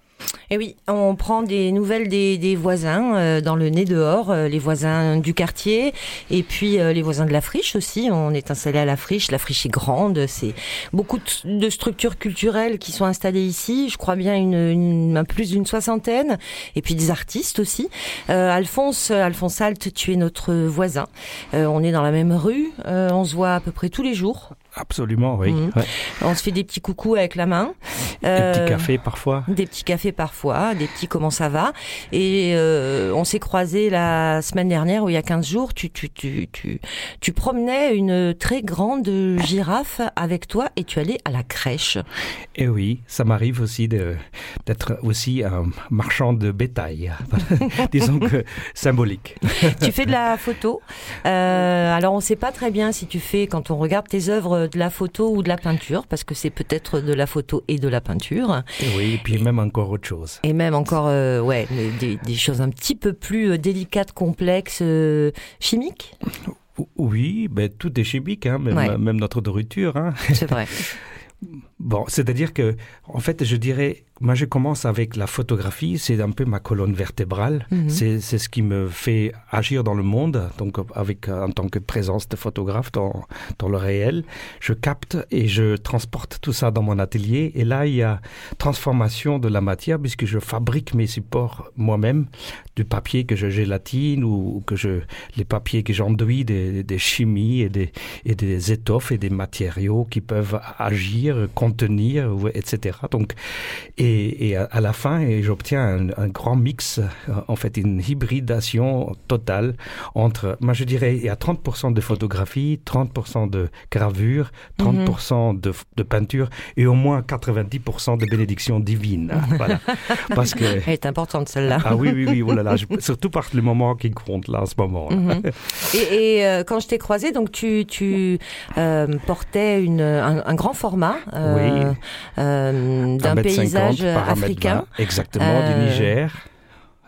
Et oui, on prend des nouvelles des, voisins euh, dans le nez dehors, euh, les voisins du quartier et puis euh, les voisins de la friche aussi. On est installé à la friche. La friche est grande. C'est beaucoup de, structures culturelles qui sont installées ici. Je crois bien une, plus d'une soixantaine. Et puis des artistes aussi. Alphonse, Alphonse Alt, tu es notre voisin. On est dans la même rue. On se voit à peu près tous les jours. Absolument, oui. Mhm. Ouais. On se fait des petits coucous avec la main. Des Euh, petits cafés parfois. des petits cafés parfois, des petits comment ça va. Et euh, on s'est croisés la semaine dernière, ou il y a 15 jours, tu, tu, tu, tu, tu promenais une très grande girafe avec toi et tu allais à la crèche. Et oui, ça m'arrive aussi d'être aussi un marchand de bétail. Disons que symbolique. tu fais de la photo. Euh, alors on ne sait pas très bien si tu fais, quand on regarde tes œuvres, de la photo ou de la peinture, parce que c'est peut-être de la photo et de la peinture. Et oui, et puis même encore autre chose. Et même encore, euh, ouais, des, des choses un petit peu plus euh, délicates, complexes, euh, chimiques. Oui, ben, tout est chimique, hein, même, Ouais. même notre nourriture. Hein. C'est vrai. Bon, c'est-à-dire que, en fait, je dirais, moi, je commence avec la photographie, c'est un peu ma colonne vertébrale. Mhm. C'est c'est ce qui me fait agir dans le monde, donc avec euh, en tant que présence de photographe dans, dans le réel. Je capte et je transporte tout ça dans mon atelier. Et là, il y a transformation de la matière puisque je fabrique mes supports moi-même, du papier que je gélatine ou que je les papiers que j'enduis des, des chimies et des, et des étoffes et des matériaux qui peuvent agir, contenir, etc. Donc, et, et à, à la fin, j'obtiens un, un grand mix, euh, en fait, une hybridation totale entre, moi je dirais, il y a 30% de photographie, 30% de gravure, 30% de, de peinture et au moins 90% de bénédiction divine. Voilà. Parce que. Elle est importante celle-là. Ah oui, oui, oui, oh là là, je- surtout par le moment qui compte là en ce moment. Mhm. Et, et, euh, quand je t'ai croisé, donc tu, tu euh, portais une, un, un grand format euh, Oui. d'un 1m50 paysage 1m20, africain. Exactement, Euh, du Niger.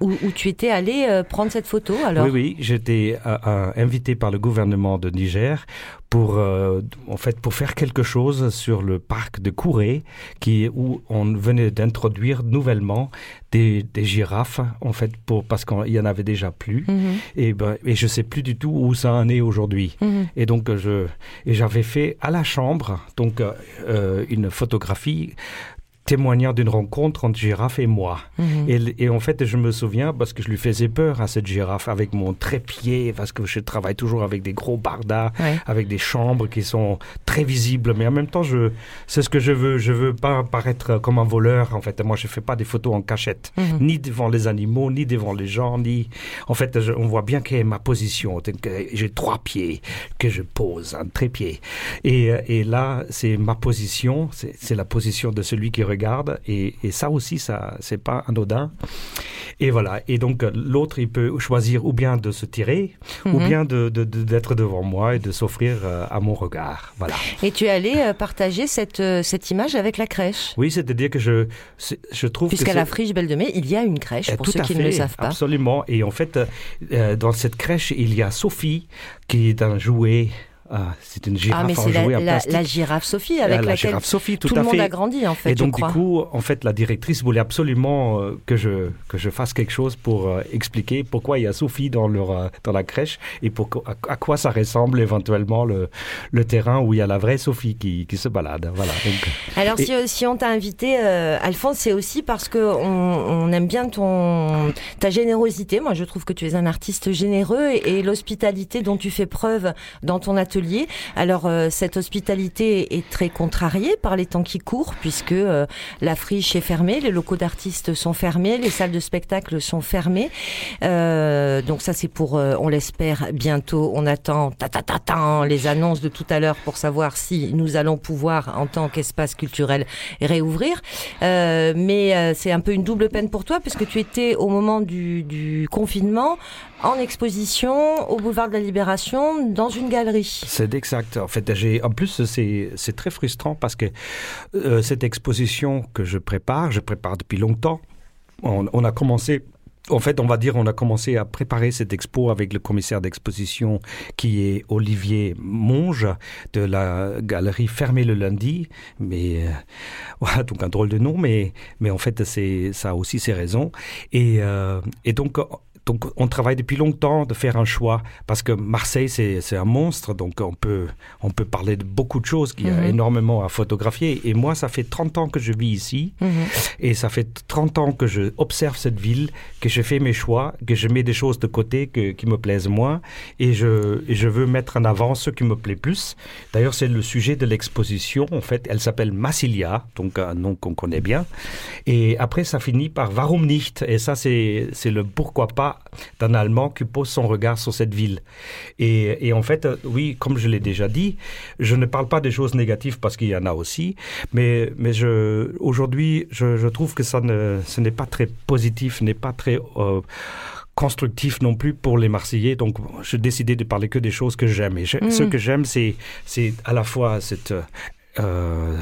Où, où tu étais allé euh, prendre cette photo alors? Oui, oui, j'étais euh, euh, invité par le gouvernement de Niger pour, euh, en fait, pour faire quelque chose sur le parc de Kouré, qui, où on venait d'introduire nouvellement des, des girafes, en fait, pour, parce qu'il y en avait déjà plus. Mhm. Et, ben, et je sais plus du tout où ça en est aujourd'hui. Mhm. Et donc, euh, je, et j'avais fait à la chambre, donc, euh, euh, une photographie témoignant d'une rencontre entre girafe et moi. Mhm. et, et en fait, je me souviens parce que je lui faisais peur à cette girafe avec mon trépied, parce que je travaille toujours avec des gros bardas, Ouais. avec des chambres qui sont très visibles, mais en même temps, je, c'est ce que je veux. Je veux pas paraître comme un voleur. En fait, moi, je fais pas des photos en cachette, Mhm. ni devant les animaux, ni devant les gens, ni. En fait, je- on voit bien quelle est ma position. J'ai trois pieds que je pose, un trépied. Et, et là, c'est ma position, c'est c'est la position de celui qui regarde. Et, et ça aussi, ça, c'est pas anodin. Et voilà. Et donc, l'autre, il peut choisir ou bien de se tirer, ou Mhm. bien de- de- de- d'être devant moi et de s'offrir euh, à mon regard. Voilà. Et tu es allé euh, partager cette, euh, cette image avec la crèche Oui, c'est-à-dire que je, je trouve Puisqu'à la friche Belle de Mai, il y a une crèche, Euh, pour Tout ceux qui fait, ne le savent pas. Absolument. Et en fait, dans cette crèche, il y a Sophie, qui est un jouet. Ah, c'est une girafe Ah, mais la, en la- plastique. la girafe Sophie avec la laquelle girafe Sophie, tout, tout le monde fait. a grandi, en fait, Et donc, du coup, en fait, la directrice voulait absolument euh, que, je, que je fasse quelque chose pour euh, expliquer pourquoi il y a Sophie dans, leur, euh, dans la crèche et pour, à, à quoi ça ressemble éventuellement le, le terrain où il y a la vraie Sophie qui, qui se balade. Voilà. Donc, Alors, et- si, si on t'a invité, euh, Alphonse, c'est aussi parce que on, on aime bien ton ta générosité. Moi, je trouve que tu es un artiste généreux et, et l'hospitalité dont tu fais preuve dans ton atelier. Alors, euh, cette hospitalité est très contrariée par les temps qui courent, puisque euh, la friche est fermée, les locaux d'artistes sont fermés, les salles de spectacle sont fermées. Euh, donc ça, c'est pour, on l'espère, bientôt. On attend ta, ta, ta, ta, les annonces de tout à l'heure pour savoir si nous allons pouvoir, en tant qu'espace culturel, réouvrir. Euh, mais euh, c'est un peu une double peine pour toi, puisque tu étais au moment du confinement en exposition au boulevard de la Libération dans une galerie. C'est exact. En fait, en plus, c'est, très frustrant parce que euh, cette exposition que je prépare, je prépare depuis longtemps. On, a commencé en fait, on va dire, on a commencé à préparer cette expo avec le commissaire d'exposition qui est Olivier Monge de la galerie fermée le lundi. Mais euh, donc un drôle de nom, mais, mais en fait, c'est, ça a aussi ses raisons. Et, euh, et donc, donc on travaille depuis longtemps de faire un choix parce que Marseille c'est un monstre donc on peut on peut parler de beaucoup de choses qu'il y a Mhm. énormément à photographier. Et moi ça fait 30 ans que je vis ici. Mhm. et ça fait 30 ans que je observe cette ville que je fais mes choix que je mets des choses de côté que- qui me plaisent moins. Et je et je veux mettre en avant ce qui me plaît plus. D'ailleurs c'est le sujet de l'exposition en fait. Elle s'appelle Massilia donc un nom qu'on connaît bien. Et après, ça finit par Warum nicht? Et ça, c'est c'est le pourquoi pas d'un Allemand qui pose son regard sur cette ville. Et, et en fait, euh, oui, comme je l'ai déjà dit, je ne parle pas des choses négatives parce qu'il y en a aussi, mais, mais je, aujourd'hui, je, je trouve que ça ne, ce n'est pas très positif, n'est pas très... euh, constructif non plus pour les Marseillais. Donc, j'ai décidé de parler que des choses que j'aime. Et ce que j'aime, c'est, c'est à la fois cette, euh,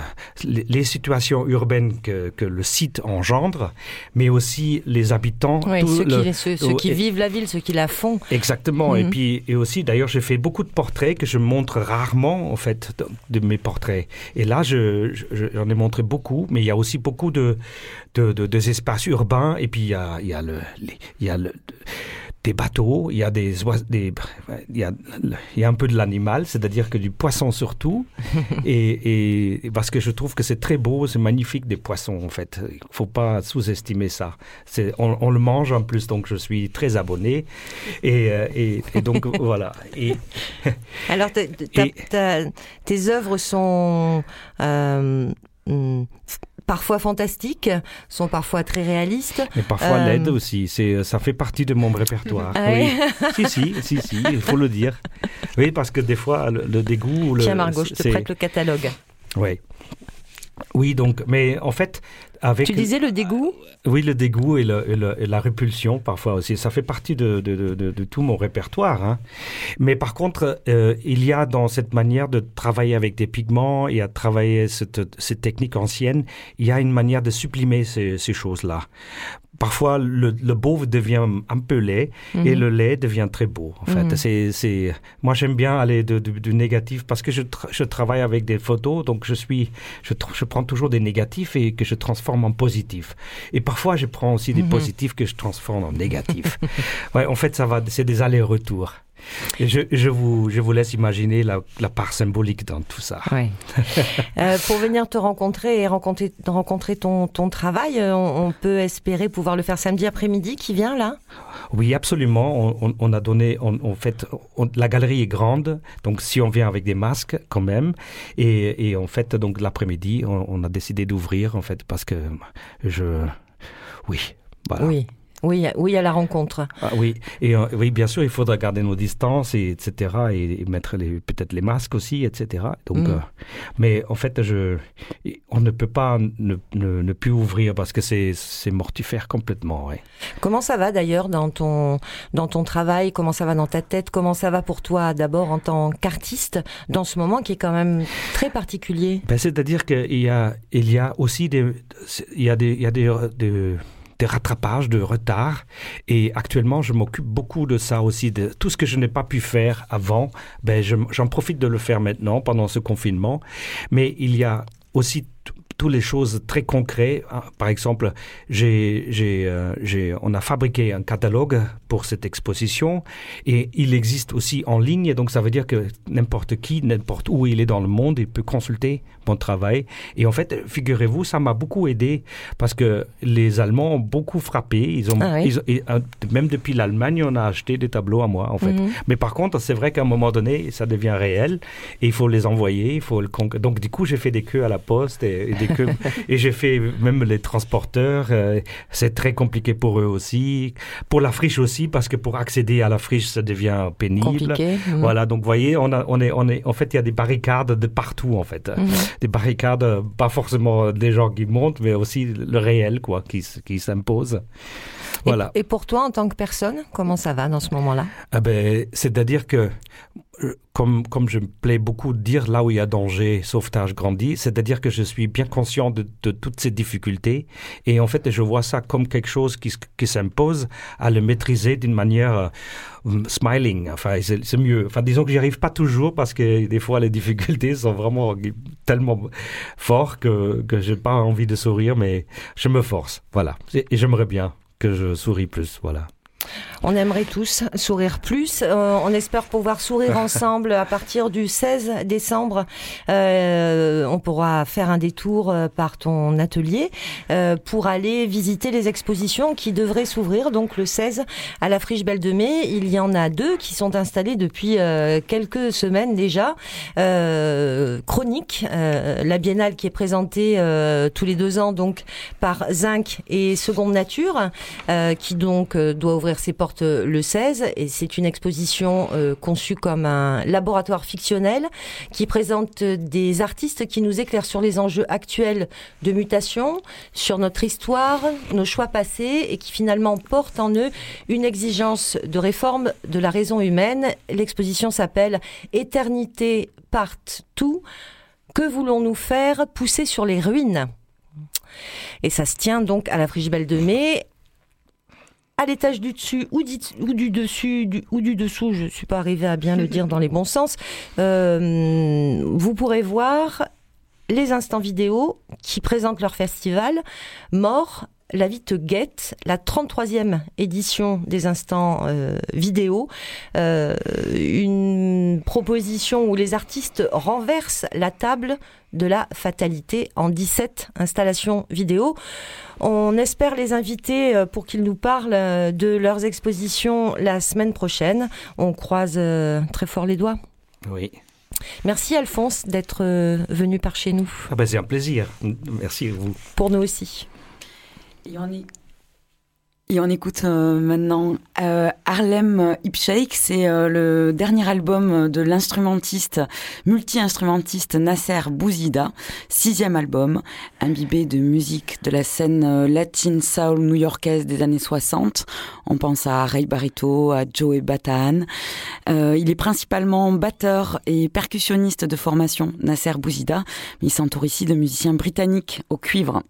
les, les situations urbaines que, que le site engendre, mais aussi les habitants. Oui, ceux, le- qui, ceux- ceux qui et- vivent la ville, ceux qui la font. Exactement. Et Mhm. puis et aussi, d'ailleurs, j'ai fait beaucoup de portraits que je montre rarement en fait de, de mes portraits. Et là, je, je- j'en ai montré beaucoup, mais il y a aussi beaucoup de, de, de- des espaces urbains. Et puis il y a, il y a le, il y a le des bateaux, il y a des oiseaux, des, il y a, il y a un peu de l'animal, c'est-à-dire que du poisson surtout, et, et parce que je trouve que c'est très beau, c'est magnifique des poissons en fait. Il faut pas sous-estimer ça. C'est, on, on le mange en plus, donc je suis très abonné, et, et, et donc voilà. Et Alors, tes œuvres sont euh, f- parfois fantastiques, sont parfois très réalistes. Mais parfois Euh, l'aide aussi, c'est ça fait partie de mon répertoire. Ah oui. oui si si si si, il faut le dire. Oui, parce que des fois le, le dégoût, le, Tiens, Margot, je te prête le catalogue. Oui. Oui, donc, mais en fait, avec. Tu disais le dégoût? Oui, le dégoût et, le- et le- et la répulsion parfois aussi. Ça fait partie de, de- de- de- de tout mon répertoire. hein. Mais par contre, euh, il y a dans cette manière de travailler avec des pigments et à travailler cette, cette technique ancienne, il y a une manière de sublimer ces, ces choses-là. Parfois, le, le beau devient un peu laid et Mhm. le lait devient très beau. En fait, Mhm. c'est, c'est, moi j'aime bien aller de- de- du négatif parce que je, tra- je travaille avec des photos, donc je suis, je, je prends toujours des négatifs et que je transforme en positifs. Et parfois, je prends aussi des Mhm. positifs que je transforme en négatifs. ouais, en fait, ça va, c'est des allers-retours. Je, je vous, je vous laisse imaginer la, la part symbolique dans tout ça. Ouais. Euh, pour venir te rencontrer et rencontrer, rencontrer ton, ton travail, euh, on, on peut espérer pouvoir le faire samedi après-midi qui vient là? Oui, absolument. On, a donné, on, fait, la galerie est grande, donc si on vient avec des masques quand même, et, et en fait, donc l'après-midi, on, on a décidé d'ouvrir en fait parce que je, oui, voilà. Oui. Oui, oui, à la rencontre. Ah oui, et euh, oui, bien sûr, il faudra garder nos distances, et, etc., et, et mettre peut-être les masques aussi, etc. Donc, Mm. euh, mais en fait, je, on ne peut pas ne, ne, ne plus ouvrir parce que c'est, c'est mortifère complètement. ouais. Comment ça va d'ailleurs dans ton, dans ton travail? Comment ça va dans ta tête? Comment ça va pour toi d'abord en tant qu'artiste dans ce moment qui est quand même très particulier? Ben, c'est-à-dire qu'il y a, il y a aussi des, il y a des, il y a des, des, des rattrapages de retard. Et actuellement, je m'occupe beaucoup de ça aussi, de tout ce que je n'ai pas pu faire avant. Ben, je- j'en profite de le faire maintenant pendant ce confinement. Mais il y a aussi toutes les choses très concrètes. hein. Par exemple, j'ai, j'ai, euh, j'ai, on a fabriqué un catalogue pour cette exposition et il existe aussi en ligne. Donc ça veut dire que n'importe qui, n'importe où il est dans le monde, il peut consulter mon travail. Et en fait, figurez-vous, ça m'a beaucoup aidé parce que les Allemands ont beaucoup frappé. Ils ont, Ah oui. ils ont- et, euh, même depuis l'Allemagne, on a acheté des tableaux à moi, en fait. Mhm. Mais par contre, c'est vrai qu'à un moment donné, ça devient réel et il faut les envoyer. Il faut le Donc, du coup, j'ai fait des queues à la poste et, et des et j'ai fait même les transporteurs. euh, c'est très compliqué pour eux aussi. Pour la friche aussi, parce que pour accéder à la friche, ça devient pénible. Compliqué. Voilà. Donc, vous voyez, on, a, on, est, on est, en fait, il y a des barricades de partout, en fait. Mhm. Des barricades, euh, pas forcément des gens qui montent, mais aussi le réel, quoi, qui, qui s'impose. Voilà. Et pour toi en tant que personne, comment ça va dans ce moment-là? Ah ben, c'est-à-dire que euh, comme, comme je me plais beaucoup de dire là où il y a danger, sauvetage grandit, c'est-à-dire que je suis bien conscient de, de, toutes ces difficultés et en fait je vois ça comme quelque chose qui, qui s'impose à le maîtriser d'une manière euh, smiling, enfin c'est mieux. Enfin disons que j'y arrive pas toujours parce que des fois les difficultés sont vraiment tellement fortes que, que j'ai pas envie de sourire, mais je me force, voilà. Et j'aimerais bien que je souris plus, voilà. On aimerait tous sourire plus. Euh, on espère pouvoir sourire ensemble à partir du 16 décembre. Euh, on pourra faire un détour euh, par ton atelier euh, pour aller visiter les expositions qui devraient s'ouvrir donc le 16 à la Friche Belle de Mai. Il y en a deux qui sont installées depuis quelques semaines déjà. Euh, chronique, la biennale qui est présentée tous les deux ans donc par Zinc et Seconde Nature, qui donc doit ouvrir ses portes le 16 et c'est une exposition euh, conçue comme un laboratoire fictionnel qui présente des artistes qui nous éclairent sur les enjeux actuels de mutation, sur notre histoire, nos choix passés et qui finalement portent en eux une exigence de réforme de la raison humaine. L'exposition s'appelle Éternité part tout. Que voulons-nous faire? Pousser sur les ruines et ça se tient donc à la Frigibelle de Mai à l'étage du dessus ou, du, dessus ou du dessous, je ne suis pas arrivée à bien le dire dans les bons sens, euh, vous pourrez voir les instants vidéo qui présentent leur festival Mort la vie te guette, la 33e édition des instants euh, vidéo, euh, une proposition où les artistes renversent la table de la fatalité en 17 installations vidéo. On espère les inviter euh, pour qu'ils nous parlent de leurs expositions la semaine prochaine. On croise très fort les doigts. Oui. Merci Alphonse d'être venu par chez nous. Ah ben c'est un plaisir. Merci à vous. Pour nous aussi. Et on, écoute euh, maintenant euh, Harlem Hip Shake, c'est euh, le dernier album de l'instrumentiste, multi-instrumentiste Nasser Bouzida, sixième album, imbibé de musique de la scène latine soul new-yorkaise des années 60. On pense à Ray Barreto, à Joey Batan. il est principalement batteur et percussionniste de formation, Nasser Bouzida, il s'entoure ici de musiciens britanniques au cuivre.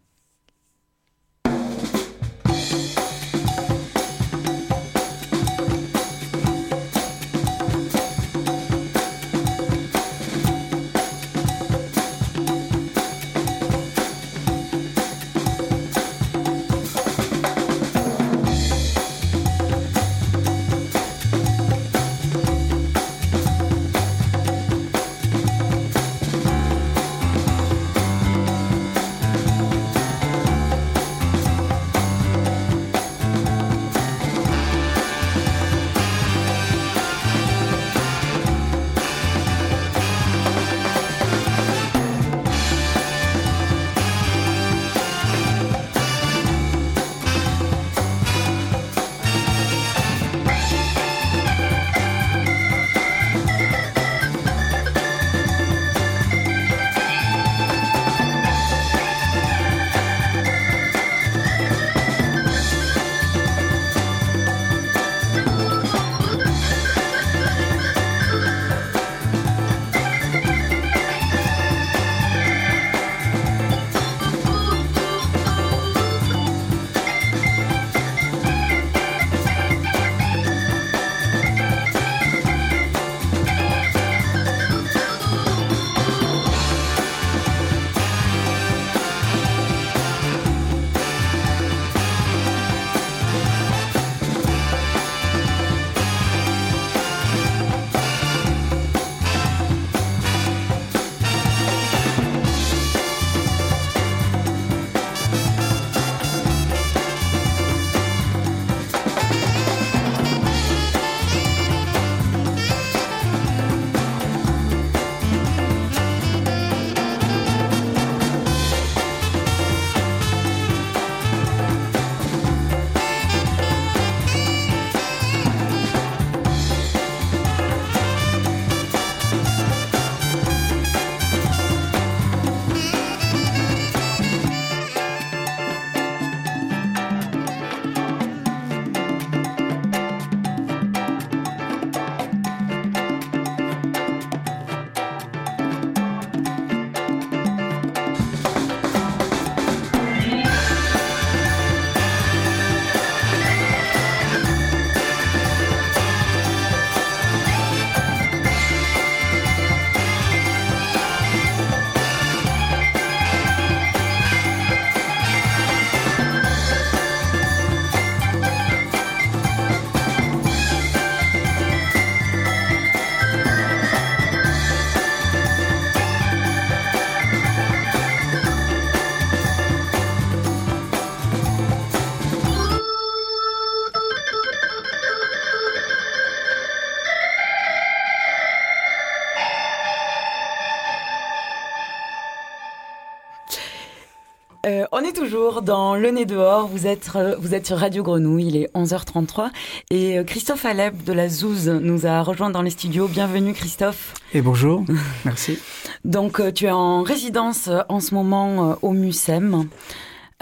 Euh, on est toujours dans Le Nez dehors. Vous êtes, euh, vous êtes sur Radio Grenouille. Il est 11h33. Et euh, Christophe Aleb de la Zouze nous a rejoint dans les studios. Bienvenue, Christophe. Et bonjour. Merci. Donc, tu es en résidence en ce moment au MUSEM.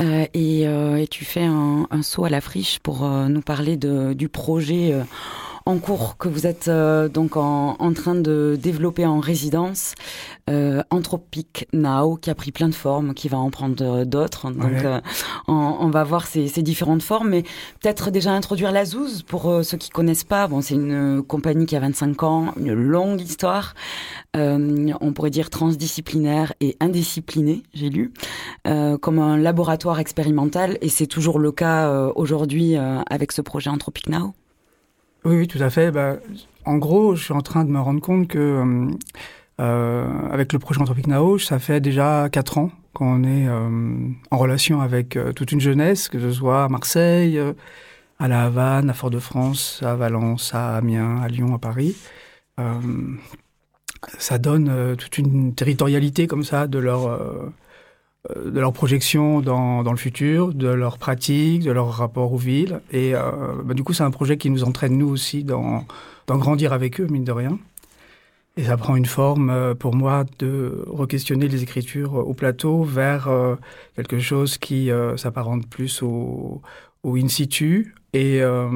Euh, et, euh, et tu fais un, un saut à la friche pour nous parler de, du projet en cours que vous êtes euh, donc en, en train de développer en résidence, euh, Anthropic Now, qui a pris plein de formes, qui va en prendre euh, d'autres. Donc, Ouais. euh, on, on va voir ces, ces différentes formes, mais peut-être déjà introduire la Zouze pour euh, ceux qui connaissent pas. Bon, c'est une euh, compagnie qui a 25 ans, une longue histoire. Euh, on pourrait dire transdisciplinaire et indiscipliné, j'ai lu, euh, comme un laboratoire expérimental, et c'est toujours le cas euh, aujourd'hui euh, avec ce projet Anthropic Now. Oui, oui, tout à fait. Bah, en gros, je suis en train de me rendre compte que euh, euh, avec le projet Anthropic Now, ça fait déjà quatre ans qu'on est euh, en relation avec toute une jeunesse, que ce soit à Marseille, à La Havane, à Fort-de-France, à Valence, à Amiens, à Lyon, à Paris. Ça donne toute une territorialité comme ça de leur de leur projection dans, dans le futur, de leurs pratiques, de leur rapport aux villes. Et euh, bah, du coup, c'est un projet qui nous entraîne, nous aussi, dans, dans grandir avec eux, mine de rien. Et ça prend une forme, euh, pour moi, de re-questionner les écritures au plateau vers euh, quelque chose qui euh, s'apparente plus au, au in situ et, euh,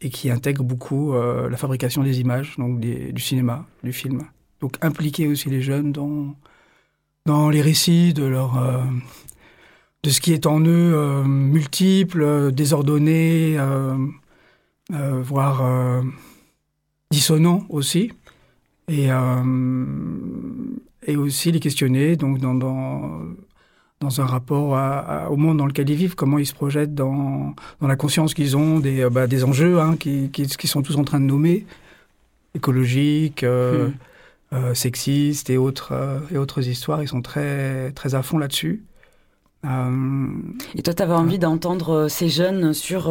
et qui intègre beaucoup euh, la fabrication des images, donc du cinéma, du film. Donc impliquer aussi les jeunes dans, dans les récits de leur euh, de ce qui est en eux euh, multiple, euh, désordonné, voire dissonant aussi, et et aussi les questionner donc dans dans, dans un rapport au monde dans lequel ils vivent, comment ils se projettent dans dans la conscience qu'ils ont des bah, des enjeux hein, qui qui sont tous en train de nommer écologiques. euh, Hmm. Euh, sexistes et autres, euh, et autres histoires. Ils sont très, très à fond là-dessus. Euh, Et toi, tu avais envie d'entendre ces jeunes sur,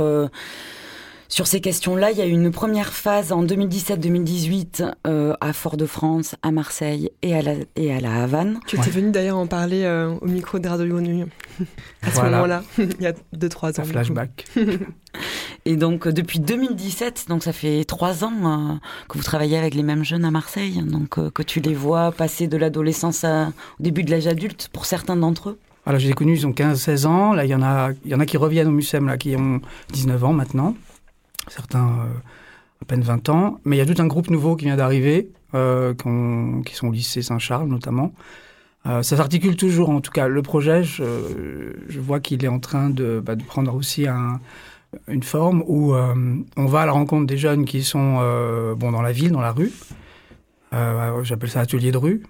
sur ces questions-là. Il y a eu une première phase en 2017-2018 euh, à Fort-de-France, à Marseille et à la, et à la Havane. Tu étais venu d'ailleurs en parler euh, au micro de Radio Grenouille à ce Voilà. moment-là, il y a 2-3 ans. coup. flashback. Et donc, euh, depuis 2017, donc ça fait trois ans euh, que vous travaillez avec les mêmes jeunes à Marseille, donc euh, que tu les vois passer de l'adolescence au début de l'âge adulte pour certains d'entre eux. Alors, je les ai connus, ils ont 15-16 ans. Là, il y, en a, il y en a qui reviennent au MUSEM, là, qui ont 19 ans maintenant. Certains euh, à peine 20 ans. Mais il y a tout un groupe nouveau qui vient d'arriver, euh, qui, ont- qui sont au lycée Saint-Charles notamment. Euh, ça s'articule toujours, en tout cas. Le projet, je, vois qu'il est en train de, bah, prendre aussi un, une forme où on va à la rencontre des jeunes qui sont bon, dans la ville, dans la rue. J'appelle ça atelier de rue.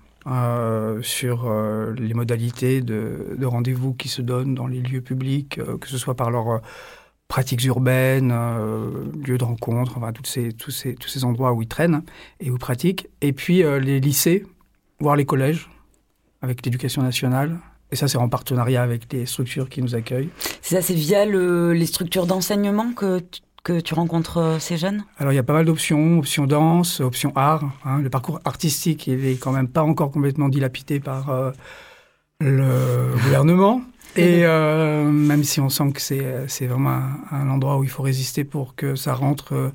sur les modalités de, de rendez-vous qui se donnent dans les lieux publics, que ce soit par leurs euh, pratiques urbaines, euh, lieux de rencontre, enfin, toutes ces, tous, ces, tous ces endroits où ils traînent et où ils pratiquent. Et puis euh, les lycées, voire les collèges, avec l'éducation nationale. Et ça, c'est en partenariat avec les structures qui nous accueillent. C'est ça, c'est via le- les structures d'enseignement que, tu- que tu rencontres euh, ces jeunes? Alors il y a pas mal d'options, options danse, options art. hein. Le parcours artistique, il est quand même pas encore complètement dilapidé par euh, le gouvernement. Et euh, même si on sent que c'est c'est vraiment un, un endroit où il faut résister pour que ça rentre euh,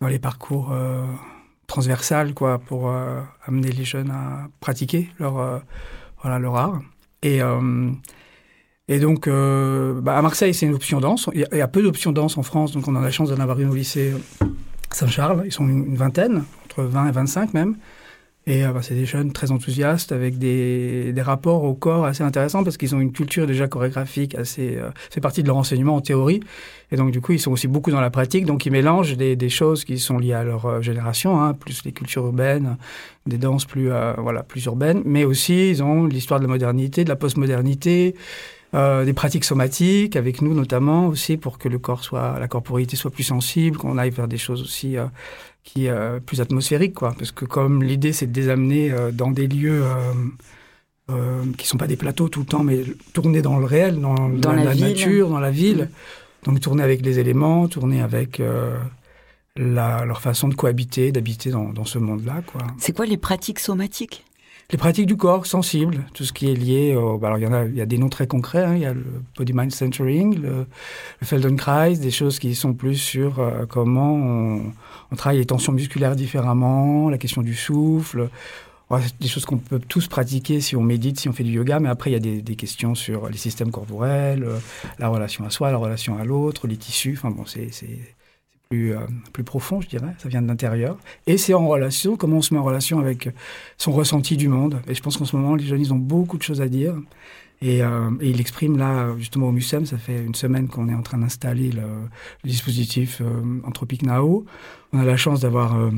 dans les parcours euh, transversales, quoi, pour euh, amener les jeunes à pratiquer leur euh, voilà leur art. Et euh, et donc, euh, bah, à Marseille, c'est une option danse. Il y, a, il y a peu d'options danse en France, donc on a la chance d'en avoir une au lycée Saint-Charles. Ils sont une, une vingtaine, entre 20 et 25 même. Et euh, bah, c'est des jeunes très enthousiastes avec des, des rapports au corps assez intéressants parce qu'ils ont une culture déjà chorégraphique assez. Euh, c'est partie de leur enseignement en théorie. Et donc, du coup, ils sont aussi beaucoup dans la pratique. Donc, ils mélangent des, des choses qui sont liées à leur euh, génération, hein, plus les cultures urbaines, des danses plus, euh, voilà, plus urbaines. Mais aussi, ils ont l'histoire de la modernité, de la postmodernité. Euh, des pratiques somatiques avec nous notamment aussi pour que le corps soit la corporalité soit plus sensible qu'on aille vers des choses aussi euh, qui euh, plus atmosphériques quoi. Parce que comme l'idée c'est de les amener euh, dans des lieux euh, euh, qui sont pas des plateaux tout le temps mais tourner dans le réel dans, Dans la, nature dans la ville. Mm. donc tourner avec les éléments tourner avec euh, la, leur façon de cohabiter d'habiter dans, dans ce monde là quoi. C'est quoi les pratiques somatiques? Les pratiques du corps sensibles, tout ce qui est lié. Au, bah, alors il y en a, il y a des noms très concrets. hein. il y a le body mind centering, le, le Feldenkrais, des choses qui sont plus sur euh, comment on, on travaille les tensions musculaires différemment, la question du souffle. Des choses qu'on peut tous pratiquer si on médite, si on fait du yoga, mais après il y a des, des questions sur les systèmes corporels, euh, la relation à soi, la relation à l'autre, les tissus. Enfin bon, c'est plus, euh, plus profond, je dirais. Ça vient de l'intérieur. Et c'est en relation, comment on se met en relation avec son ressenti du monde. Et je pense qu'en ce moment, les jeunes, ils ont beaucoup de choses à dire. Et, euh, et l'expriment là, justement, au MUSEM. Ça fait une semaine qu'on est en train d'installer le, dispositif euh, Anthropic Now. On a la chance d'avoir, euh,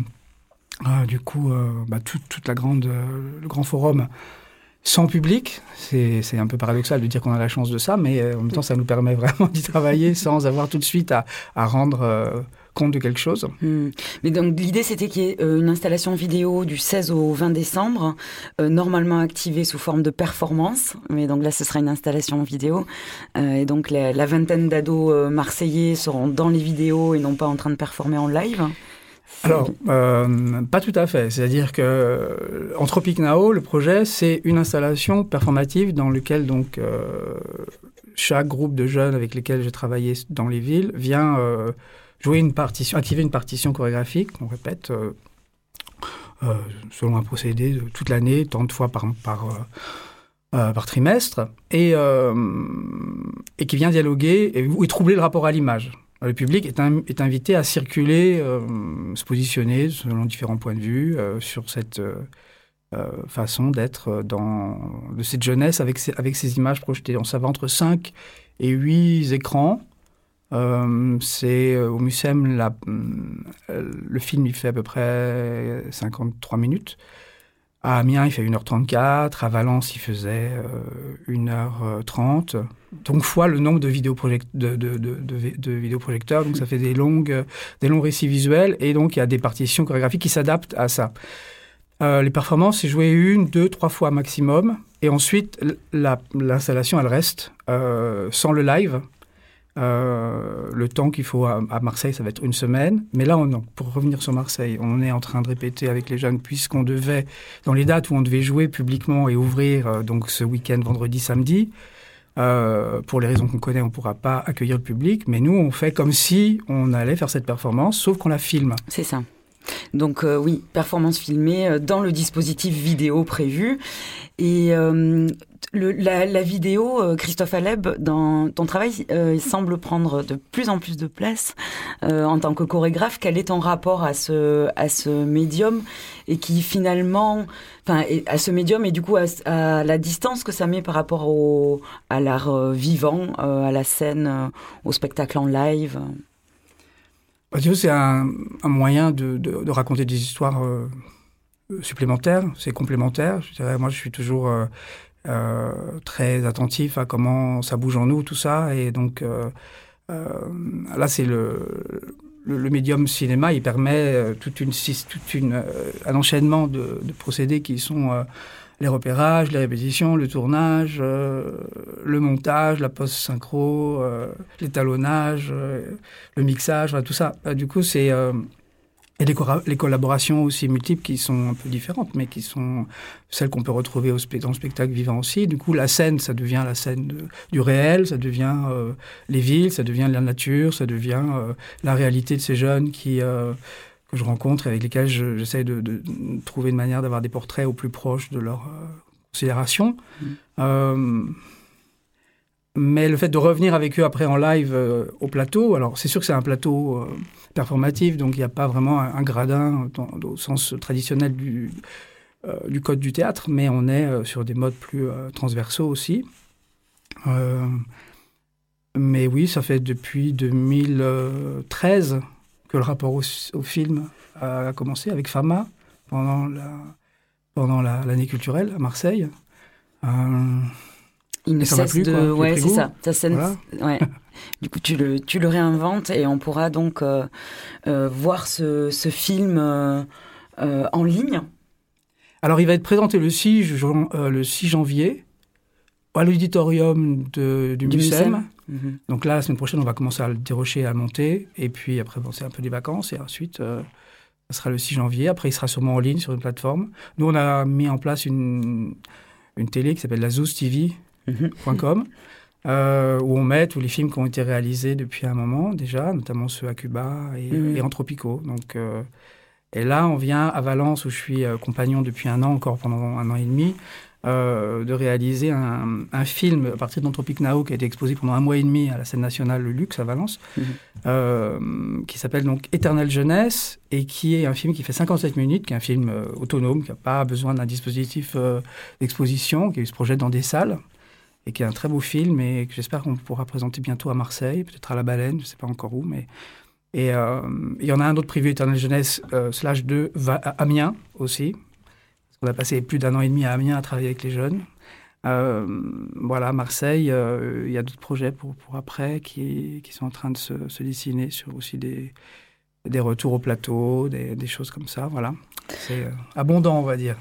ah, du coup, euh, bah, tout- toute la grande, euh, le grand forum sans public. C'est un peu paradoxal de dire qu'on a la chance de ça, mais euh, en même temps, ça nous permet vraiment d'y travailler sans avoir tout de suite à, rendre euh, compte de quelque chose. Hmm. Mais donc l'idée c'était qu'il y ait euh, une installation vidéo du 16 au 20 décembre, euh, normalement activée sous forme de performance. Mais donc là ce sera une installation vidéo. Euh, et donc la, la vingtaine d'ados marseillais seront dans les vidéos et non pas en train de performer en live. Alors, euh, pas tout à fait. C'est-à-dire que Anthropic Now, le projet, c'est une installation performative dans laquelle donc euh, chaque groupe de jeunes avec lesquels j'ai travaillé dans les villes vient euh, jouer une partition, activer une partition chorégraphique. On répète euh, euh, selon un procédé toute l'année, tant de fois par par euh, par trimestre, et, et qui vient dialoguer et, troubler le rapport à l'image. Le public est, est invité à circuler, se positionner selon différents points de vue sur cette façon d'être dans de cette jeunesse avec ces, avec ces images projetées. On savait entre 5 et 8 écrans. Euh, c'est euh, au MUSEM, la- euh, le film il fait à peu près 53 minutes. À Amiens, il fait 1h34. À Valence, il faisait euh, 1h30. Donc, fois le nombre de, de, vidéoprojecteurs. Donc, ça fait des, longues, des longs récits visuels. Et donc, il y a des partitions chorégraphiques qui s'adaptent à ça. Les performances, c'est joué une, deux, trois fois maximum. Et ensuite, l'installation, elle reste sans le live. Euh, le temps qu'il faut à, Marseille, ça va être une semaine. Mais là, pour revenir sur Marseille, on est en train de répéter avec les jeunes, puisqu'on devait, dans les dates où on devait jouer publiquement et ouvrir, euh, donc ce week-end, vendredi, samedi, euh, pour les raisons qu'on connaît, on ne pourra pas accueillir le public. Mais nous, on fait comme si on allait faire cette performance, sauf qu'on la filme. C'est ça. Donc oui, performance filmée dans le dispositif vidéo prévu. Et la, vidéo, euh, Christophe Aleb, dans ton travail, euh, il semble prendre de plus en plus de place euh, en tant que chorégraphe. Quel est ton rapport à ce, médium et qui finalement, enfin, à ce médium et du coup à, la distance que ça met par rapport à l'art vivant, à la scène, au spectacle en live? Bah, c'est un, moyen de, de- raconter des histoires supplémentaires, c'est complémentaire. Moi, je suis toujours très attentif à comment ça bouge en nous, tout ça. Et donc, euh, euh, là, c'est le, le, le médium cinéma, il permet euh, toute une, toute une, euh, un enchaînement de, de procédés qui sont euh, les repérages, les répétitions, le tournage, euh, le montage, la post-synchro, euh, l'étalonnage, euh, le mixage, voilà, tout ça. Bah, du coup, c'est... euh, et les, les collaborations aussi multiples qui sont un peu différentes, mais qui sont celles qu'on peut retrouver au spe- dans le spectacle vivant aussi. Du coup, la scène, ça devient la scène de- du réel, ça devient euh, les villes, ça devient la nature, ça devient euh, la réalité de ces jeunes qui, euh, que je rencontre et avec lesquels je- j'essaie de, de- de trouver une manière d'avoir des portraits au plus proche de leur considération. Euh, mais le fait de revenir avec eux après en live au plateau, alors c'est sûr que c'est un plateau donc il n'y a pas vraiment un, gradin au sens traditionnel du, euh, du code du théâtre, mais on est euh, sur des modes plus euh, transversaux aussi. Mais oui, ça fait depuis 2013 que le rapport au, film a commencé avec Fama pendant la pendant la- l'année culturelle à Marseille. Il ne ça cesse de, quoi. Ouais, c'est ça. Ça scène- Voilà. ouais. Du coup, tu le, tu le réinventes et on pourra donc euh, euh, voir ce, ce film euh, en ligne. Alors, il va être présenté le 6, jan- euh, le 6 janvier à l'auditorium du, Du MUSEM. MUSEM. Mhm. Donc là, la semaine prochaine, on va commencer à le dérocher, à monter. Et puis après, bon, c'est un peu des vacances. Et ensuite, Ce sera le 6 janvier. Après, il sera sûrement en ligne sur une plateforme. Nous, on a mis en place une, une télé qui s'appelle la Euh, où on met tous les films qui ont été réalisés depuis un moment déjà, notamment ceux à Cuba et, Mhm. et en Tropico. Donc, euh, et là, on vient à Valence, où je suis euh, compagnon depuis un an, encore pendant un an et demi, euh, de réaliser un, un film à partir d'Anthropic Now qui a été exposé pendant un mois et demi à la scène nationale Le Luxe à Valence, euh, qui s'appelle donc Éternelle Jeunesse et qui est un film qui fait 57 minutes, qui est un film euh, autonome, qui n'a pas besoin d'un dispositif d'exposition, qui se projette dans des salles et qui est un très beau film et que j'espère qu'on pourra présenter bientôt à Marseille, peut-être à la Baleine, je ne sais pas encore où, mais et euh, il y en a un autre prévu Éternelle Jeunesse euh, slash 2 va à Amiens aussi. On a passé plus d'un an et demi à Amiens à travailler avec les jeunes. Euh, voilà, Marseille, il y a d'autres projets pour, pour après qui, qui sont en train de se, se dessiner sur aussi des, des retours au plateau, des, des choses comme ça. Voilà. C'est euh, abondant, on va dire,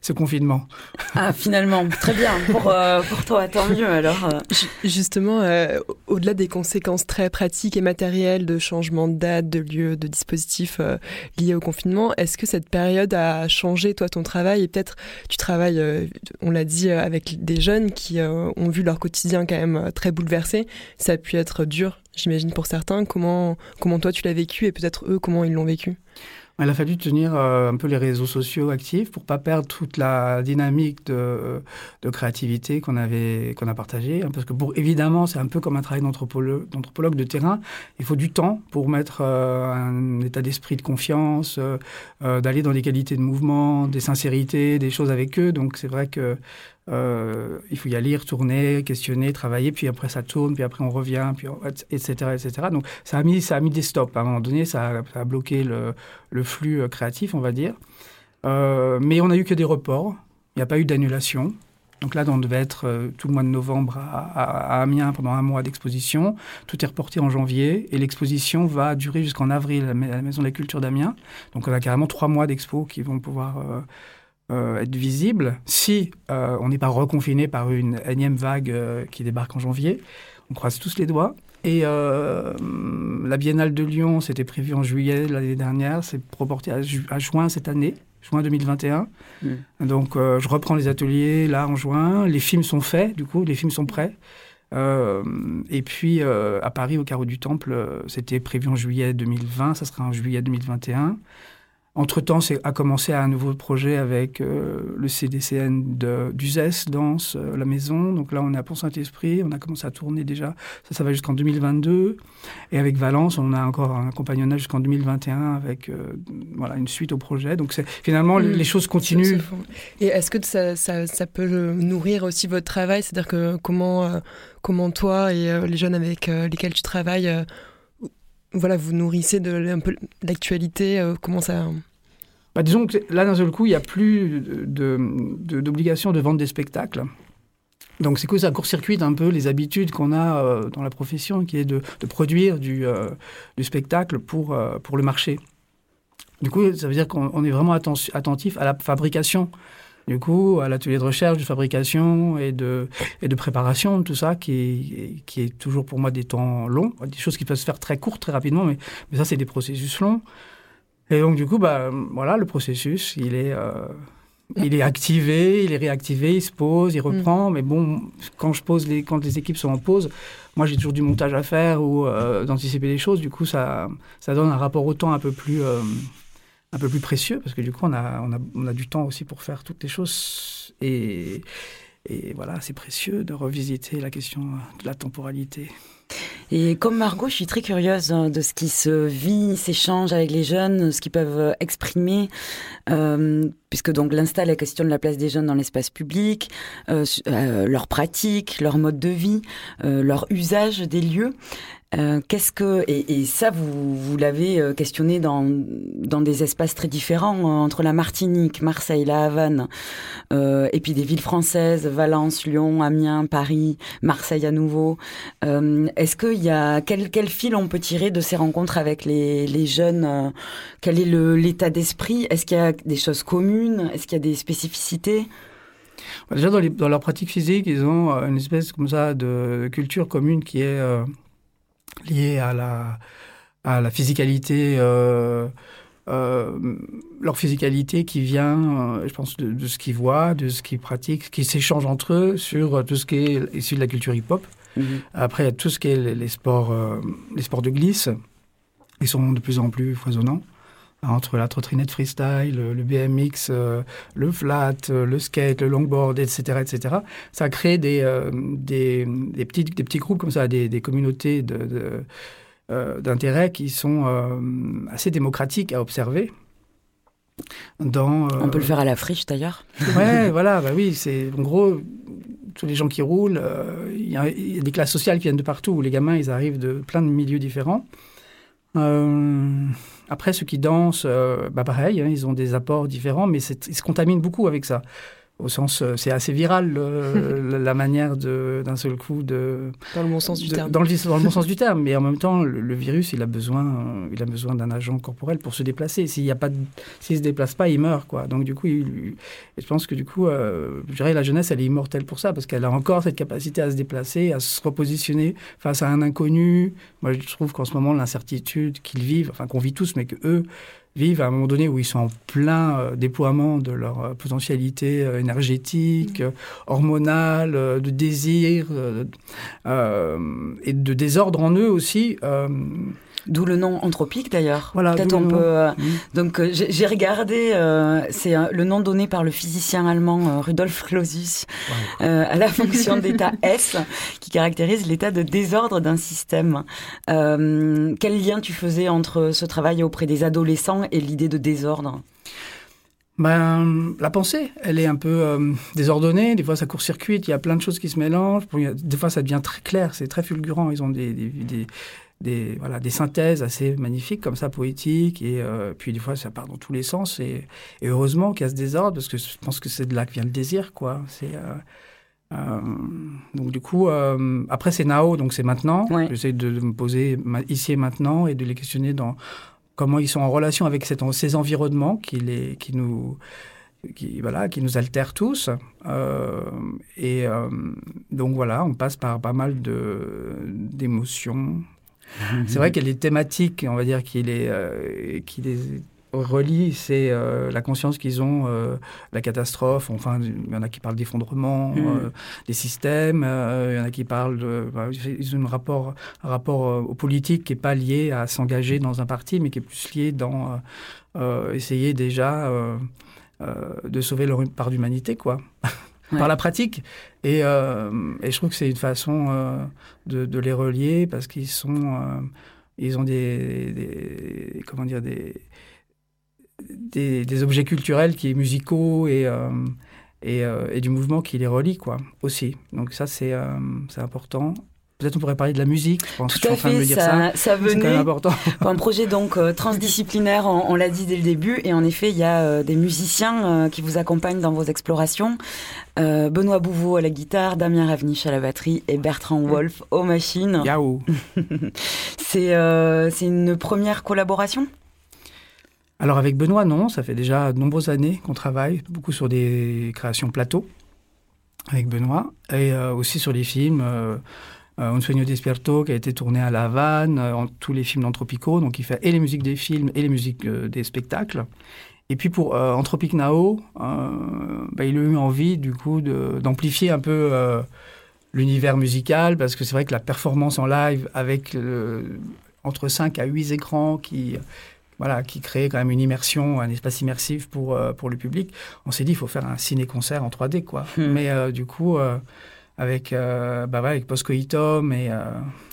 ce confinement. Ah, finalement, très bien. Pour, euh, pour toi, tant mieux alors. Ju- Justement, euh, au-delà des conséquences très pratiques et matérielles de changement de date, de lieu, de dispositifs euh, liés au confinement, est-ce que cette période a changé, toi, ton travail? Et peut-être, tu travailles, euh, on l'a dit, euh, avec des jeunes qui euh, ont vu leur quotidien quand même euh, très bouleversé. Ça a pu être dur, j'imagine, pour certains. Comment, comment toi, tu l'as vécu? Et peut-être eux, comment ils l'ont vécu? Il a fallu tenir euh, un peu les réseaux sociaux actifs pour pas perdre toute la dynamique de, créativité qu'on avait qu'on a partagée. hein, parce que pour évidemment, c'est un peu comme un travail d'anthropologue, de terrain. Il faut du temps pour mettre euh, un état d'esprit de confiance, euh, d'aller dans des qualités de mouvement, des sincérités, des choses avec eux. Donc c'est vrai que euh, il faut y aller, retourner, questionner, travailler, puis après ça tourne, puis après on revient, puis etc., etc. Donc ça a mis, ça a mis des stops. À un moment donné, ça a, bloqué le, le flux euh, créatif, on va dire. Euh, mais on n'a eu que des reports. Il n'y a pas eu d'annulation. Donc là, on devait être tout le mois de novembre à Amiens pendant un mois d'exposition. Tout est reporté en janvier et l'exposition va durer jusqu'en avril à la Maison de la Culture d'Amiens. Donc on a carrément trois mois d'expo qui vont pouvoir euh, être visibles si euh, on n'est pas reconfiné par une énième vague euh, qui débarque en janvier. On croise tous les doigts. Et la Biennale de Lyon, c'était prévu en juillet l'année dernière, c'est reporté à, ju- à juin cette année, juin 2021. Donc euh, je reprends les ateliers là en juin, les films sont faits, du coup, les films sont prêts. Euh, et puis euh, à Paris, au Carreau du Temple, euh, c'était prévu en juillet 2020, ça sera en juillet 2021. Entre-temps, c'est a commencé un nouveau projet avec euh, le CDCN d'Uzès, Danse, euh, La Maison. Donc là, on est à Pont-Saint-Esprit, on a commencé à tourner déjà. Ça, ça va jusqu'en 2022. Et avec Valence, on a encore un compagnonnage jusqu'en 2021 avec euh, voilà, une suite au projet. Donc finalement, Mm. les choses continuent. Et est-ce que ça, ça, ça peut nourrir aussi votre travail? C'est-à-dire que comment, comment toi et les jeunes avec lesquels tu travailles, voilà, vous nourrissez de un peu l'actualité euh, Comment ça Bah, disons que là, d'un seul coup, il n'y a plus de- de- de- d'obligation de, vendre des spectacles. Donc, c'est que ça court-circuite un peu les habitudes qu'on a euh, dans la profession, qui est de, de produire du, euh, du spectacle pour, pour le marché. Du coup, ça veut dire qu'on on est vraiment atten- attentif à la fabrication. Du coup, à l'atelier de recherche, de fabrication et de, et de préparation, tout ça, qui est, qui est toujours pour moi des temps longs, des choses qui peuvent se faire très courtes, très rapidement, mais, mais ça, c'est des processus longs. Et donc, du coup, bah, voilà, le processus, il est, euh, il est activé, il est réactivé, il se pose, il reprend. Mais bon, quand, je pose les, quand les équipes sont en pause, moi, j'ai toujours du montage à faire ou euh, d'anticiper les choses. Du coup, ça, ça donne un rapport au temps un peu plus, euh, un peu plus précieux parce que du coup, on a, on, a, on a du temps aussi pour faire toutes les choses. Et, et voilà, c'est précieux de revisiter la question de la temporalité. Et comme Margot, je suis très curieuse hein, de ce qui se vit, s'échange avec les jeunes, ce qu'ils peuvent euh, exprimer, euh, puisque donc l'insta la question de la place des jeunes dans l'espace public, euh, euh, leurs pratiques, leur mode de vie, euh, leur usage des lieux. Euh, Qu'est-ce que et, et ça vous vous l'avez euh, questionné dans dans des espaces très différents euh, entre la Martinique, Marseille, la Havane, euh, et puis des villes françaises, Valence, Lyon, Amiens, Paris, Marseille à nouveau. Est-ce qu'il y a quel quel fil on peut tirer de ces rencontres avec les les jeunes Quel est le l'état d'esprit? Est-ce qu'il y a des choses communes? Est-ce qu'il y a des spécificités? Déjà, dans, les- dans leur pratique physique, ils ont une espèce comme ça de culture commune qui est euh, liée à la, à la physicalité euh, euh, leur physicalité qui vient, euh, je pense, de, de ce qu'ils voient, de ce qu'ils pratiquent, qui s'échangent entre eux sur tout ce qui est issu de la culture hip-hop. Mhm. Après, il y a tout ce qui est les, les sports, euh, les sports de glisse. Ils sont de plus en plus foisonnants. Entre la trottinette freestyle, le, le BMX, euh, le flat, euh, le skate, le longboard, etc., etc. Ça crée des, euh, des, des petits, des petits groupes comme ça, des, des communautés de, de, euh, d'intérêt qui sont euh, assez démocratiques à observer. Dans, On peut le euh, faire à la friche d'ailleurs. Ouais, voilà, bah oui, c'est en gros tous les gens qui roulent. euh, Il y, a- il y a des classes sociales qui viennent de partout. Les gamins, ils arrivent de plein de milieux différents. Euh, après, ceux qui dansent, euh, bah pareil, hein, ils ont des apports différents, mais ils se contaminent beaucoup avec ça. Au sens, euh, c'est assez viral la- manière d'un seul coup de Dans le bon sens du de- terme. Dans le, dans le bon sens du terme, mais en même temps, le, le virus, il a besoin, euh, il a besoin d'un agent corporel pour se déplacer. S'il y a pas, de- s'il se déplace pas, il meurt, quoi. Donc du coup, il- je pense que du coup, euh, je dirais la jeunesse, elle est immortelle pour ça, parce qu'elle a encore cette capacité à se déplacer, à se repositionner face à un inconnu. Moi, je trouve qu'en ce moment, l'incertitude qu'ils vivent, enfin qu'on vit tous, mais que eux vivent à un moment donné où ils sont en plein euh, déploiement de leur euh, potentialité euh, énergétique, euh, hormonale, de désir euh, euh, et de désordre en eux aussi. euh, D'où le nom anthropique d'ailleurs. Voilà, Peut-être on peut. euh. Donc euh, j'ai regardé, euh, c'est le nom donné par le physicien allemand Rudolf Clausius à la fonction d'état S qui caractérise l'état de désordre d'un système. Quel lien tu faisais entre ce travail auprès des adolescents et l'idée de désordre? Ben, la pensée, elle est un peu euh, désordonnée. Des fois, ça court-circuite. Il y a plein de choses qui se mélangent. Des fois, ça devient très clair. C'est très fulgurant. Ils ont des, des, des, des, voilà, des synthèses assez magnifiques, comme ça, poétiques. Et euh, puis, des fois, ça part dans tous les sens. Et, et heureusement qu'il y a ce désordre, parce que je pense que c'est de là que vient le désir, quoi. C'est. euh, euh, donc du coup, euh, après c'est Nao, donc c'est maintenant. J'essaie de, de me poser ici et maintenant et de les questionner dans comment ils sont en relation avec ces environnements qui, les, qui nous qui voilà qui nous altèrent tous. Euh, et donc voilà, on passe par pas mal de d'émotions. C'est vrai qu'il y a des thématiques, on va dire, qui les, euh, qui les relient, c'est euh, la conscience qu'ils ont, euh, la catastrophe, enfin, il y en a qui parlent d'effondrement Mhm. euh, des systèmes, euh, il y en a qui parlent de... bah, ils ont un rapport, un rapport aux politiques qui n'est pas lié à s'engager dans un parti, mais qui est plus lié dans essayer déjà de sauver leur part d'humanité, quoi. par la pratique. Et, euh, et je trouve que c'est une façon euh, de, les relier parce qu'ils sont, euh, ils ont des, comment dire, des, des, objets culturels qui musicaux et et, et du mouvement qui les relie, quoi, aussi. Donc ça, c'est c'est important. Peut-être on pourrait parler de la musique. Je pense. Tout je suis à en train de fait, me dire ça, ça. ça C'est quand venait. même important. un projet donc euh, transdisciplinaire, on, on l'a dit dès le début, et en effet, il y a euh, des musiciens euh, qui vous accompagnent dans vos explorations. Benoît Bouveau à la guitare, Damien Ravniche à la batterie et Bertrand Wolf aux machines. euh, c'est une première collaboration? Alors avec Benoît, non, ça fait déjà de nombreuses années qu'on travaille, beaucoup sur des créations plateau avec Benoît, et aussi sur les films. Euh, euh, Un sueño despierto qui a été tourné à La Havane, euh, en tous les films d'Anthropico, donc il fait et les musiques des films et les musiques euh, des spectacles. Et puis pour Anthropic Nao, bah, il a eu envie du coup d'amplifier un peu l'univers musical, parce que c'est vrai que la performance en live avec le- entre 5 à 8 écrans qui, voilà, qui crée quand même une immersion, un espace immersif pour, pour le public, on s'est dit il faut faire un ciné-concert en 3D. Quoi. Mais euh, du coup, euh, avec, euh, bah ouais, avec Postcoitum et... euh,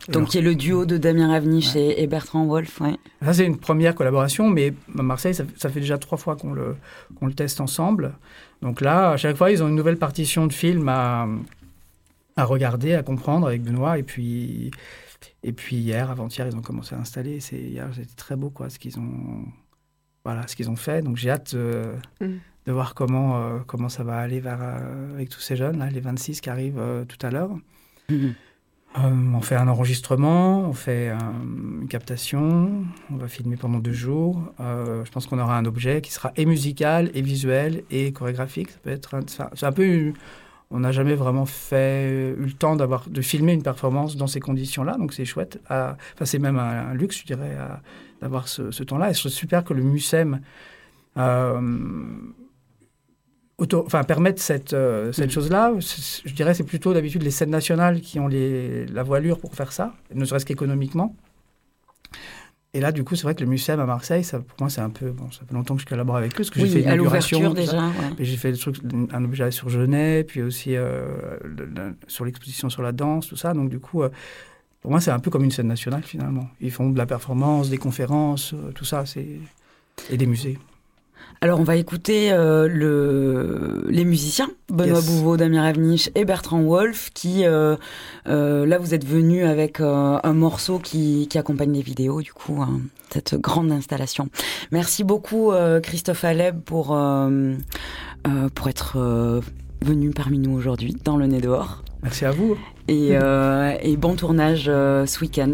et Donc, leur- qui est le duo de Damien Ravniche et, et Bertrand Wolf. Ouais. ça, c'est une première collaboration, mais à Marseille, ça, ça fait déjà trois fois qu'on le, qu'on le teste ensemble. Donc là, à chaque fois, ils ont une nouvelle partition de film à, à regarder, à comprendre avec Benoît. Et puis, et puis hier, avant-hier, ils ont commencé à installer. C'est, hier, c'était très beau, quoi, ce qu'ils ont, voilà, ce qu'ils ont fait. Donc j'ai hâte euh, Mm. De voir comment, euh, comment ça va aller vers, euh, avec tous ces jeunes, là, les 26 qui arrivent euh, tout à l'heure. Euh, on fait un enregistrement, on fait une captation, on va filmer pendant deux jours. Je pense qu'on aura un objet qui sera et musical, et visuel, et chorégraphique. Ça peut être un, c'est un peu on n'a jamais vraiment fait, eu le temps d'avoir, de filmer une performance dans ces conditions-là, donc c'est chouette. Enfin, c'est même un, luxe, je dirais, d'avoir ce, ce temps-là. Et c'est super que le MUSEM auto, enfin, permettre cette, euh, cette mm. chose-là. Je dirais c'est plutôt d'habitude les scènes nationales qui ont les, la voilure pour faire ça, ne serait-ce qu'économiquement. Et là, du coup, c'est vrai que le Muséum à Marseille, ça, pour moi, c'est un peu. Bon, ça fait longtemps que je collabore avec eux, parce que j'ai fait une inauguration. déjà. J'ai fait un objet sur Genet, puis aussi euh, sur l'exposition sur la danse, tout ça. Donc, du coup, euh, pour moi, c'est un peu comme une scène nationale, finalement. Ils font de la performance, des conférences, tout ça, c'est et des musées. Alors on va écouter euh, le, les musiciens, Benoît Bouveau, Damien Ravnich et Bertrand Wolf, qui euh, euh, là vous êtes venus avec un morceau qui, qui, accompagne les vidéos, du coup, hein, cette grande installation. Merci beaucoup Christophe Aleb pour, pour être venu parmi nous aujourd'hui dans le nez dehors. Merci à vous. Et, et bon tournage ce week-end.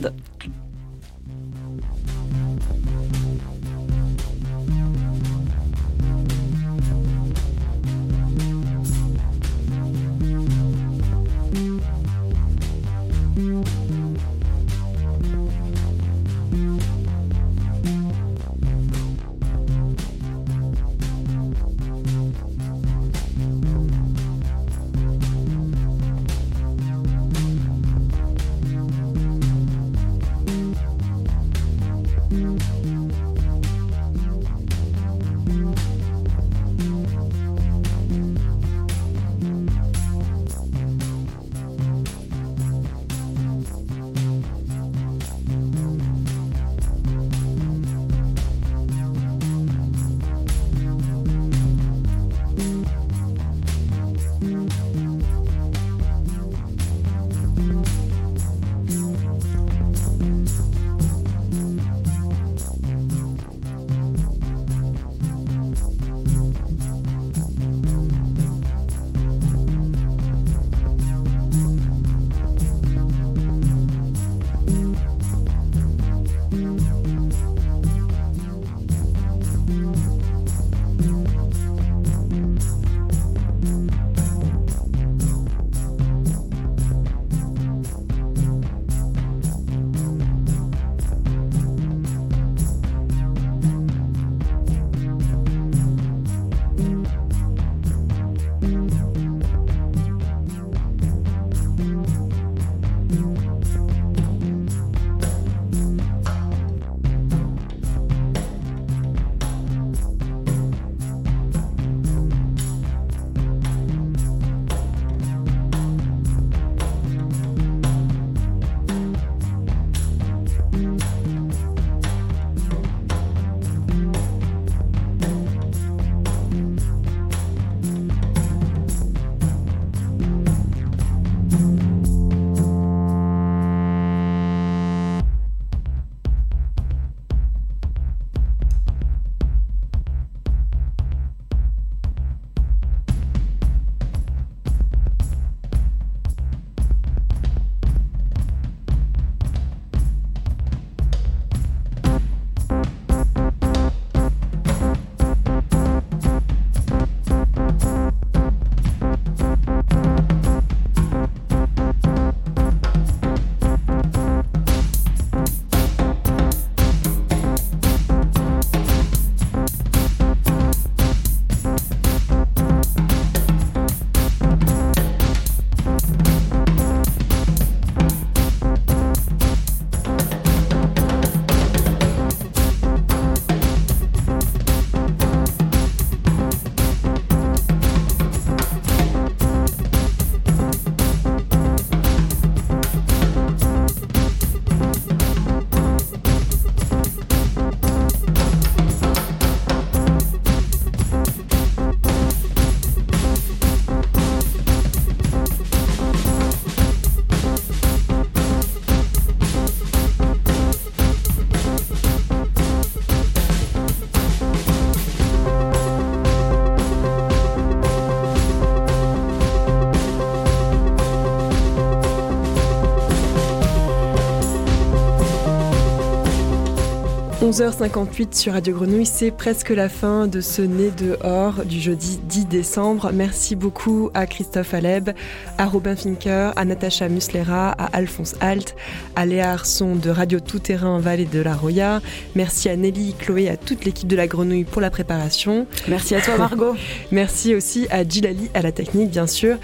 11h58 sur Radio Grenouille, c'est presque la fin de ce Nez dehors du jeudi 10 décembre. Merci beaucoup à Christophe Aleb, à Robin Finker, à Natacha Muslera, à Alphonse Alt, à Léa Arson de Radio Tout Terrain Vallée de la Roya. Merci à Nelly, Chloé, à toute l'équipe de la Grenouille pour la préparation. Merci à toi Margot. Merci aussi à Gilali à la technique bien sûr.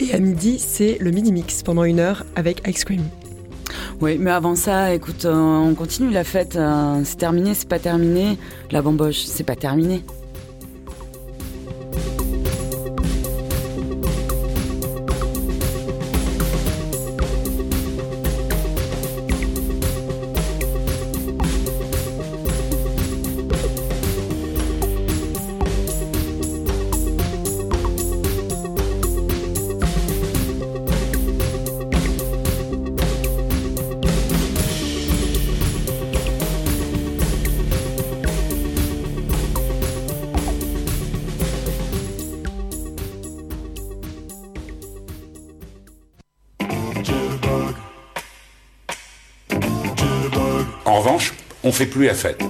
Et à midi, c'est le midi mix pendant une heure avec Ice Cream. Oui, mais avant ça, écoute, euh, on continue la fête. euh, c'est terminé, c'est pas terminé. La bamboche, c'est pas terminé. Fait plus la fête.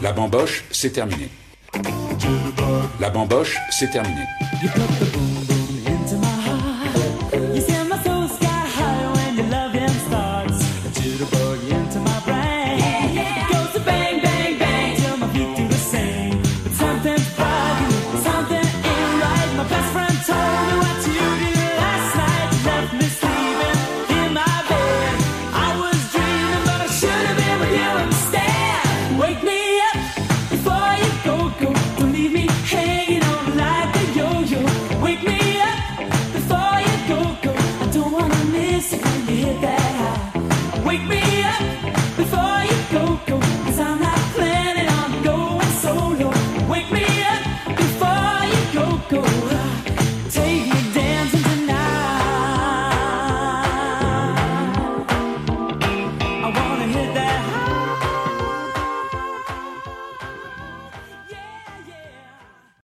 La bamboche, c'est terminé. La bamboche, c'est terminé.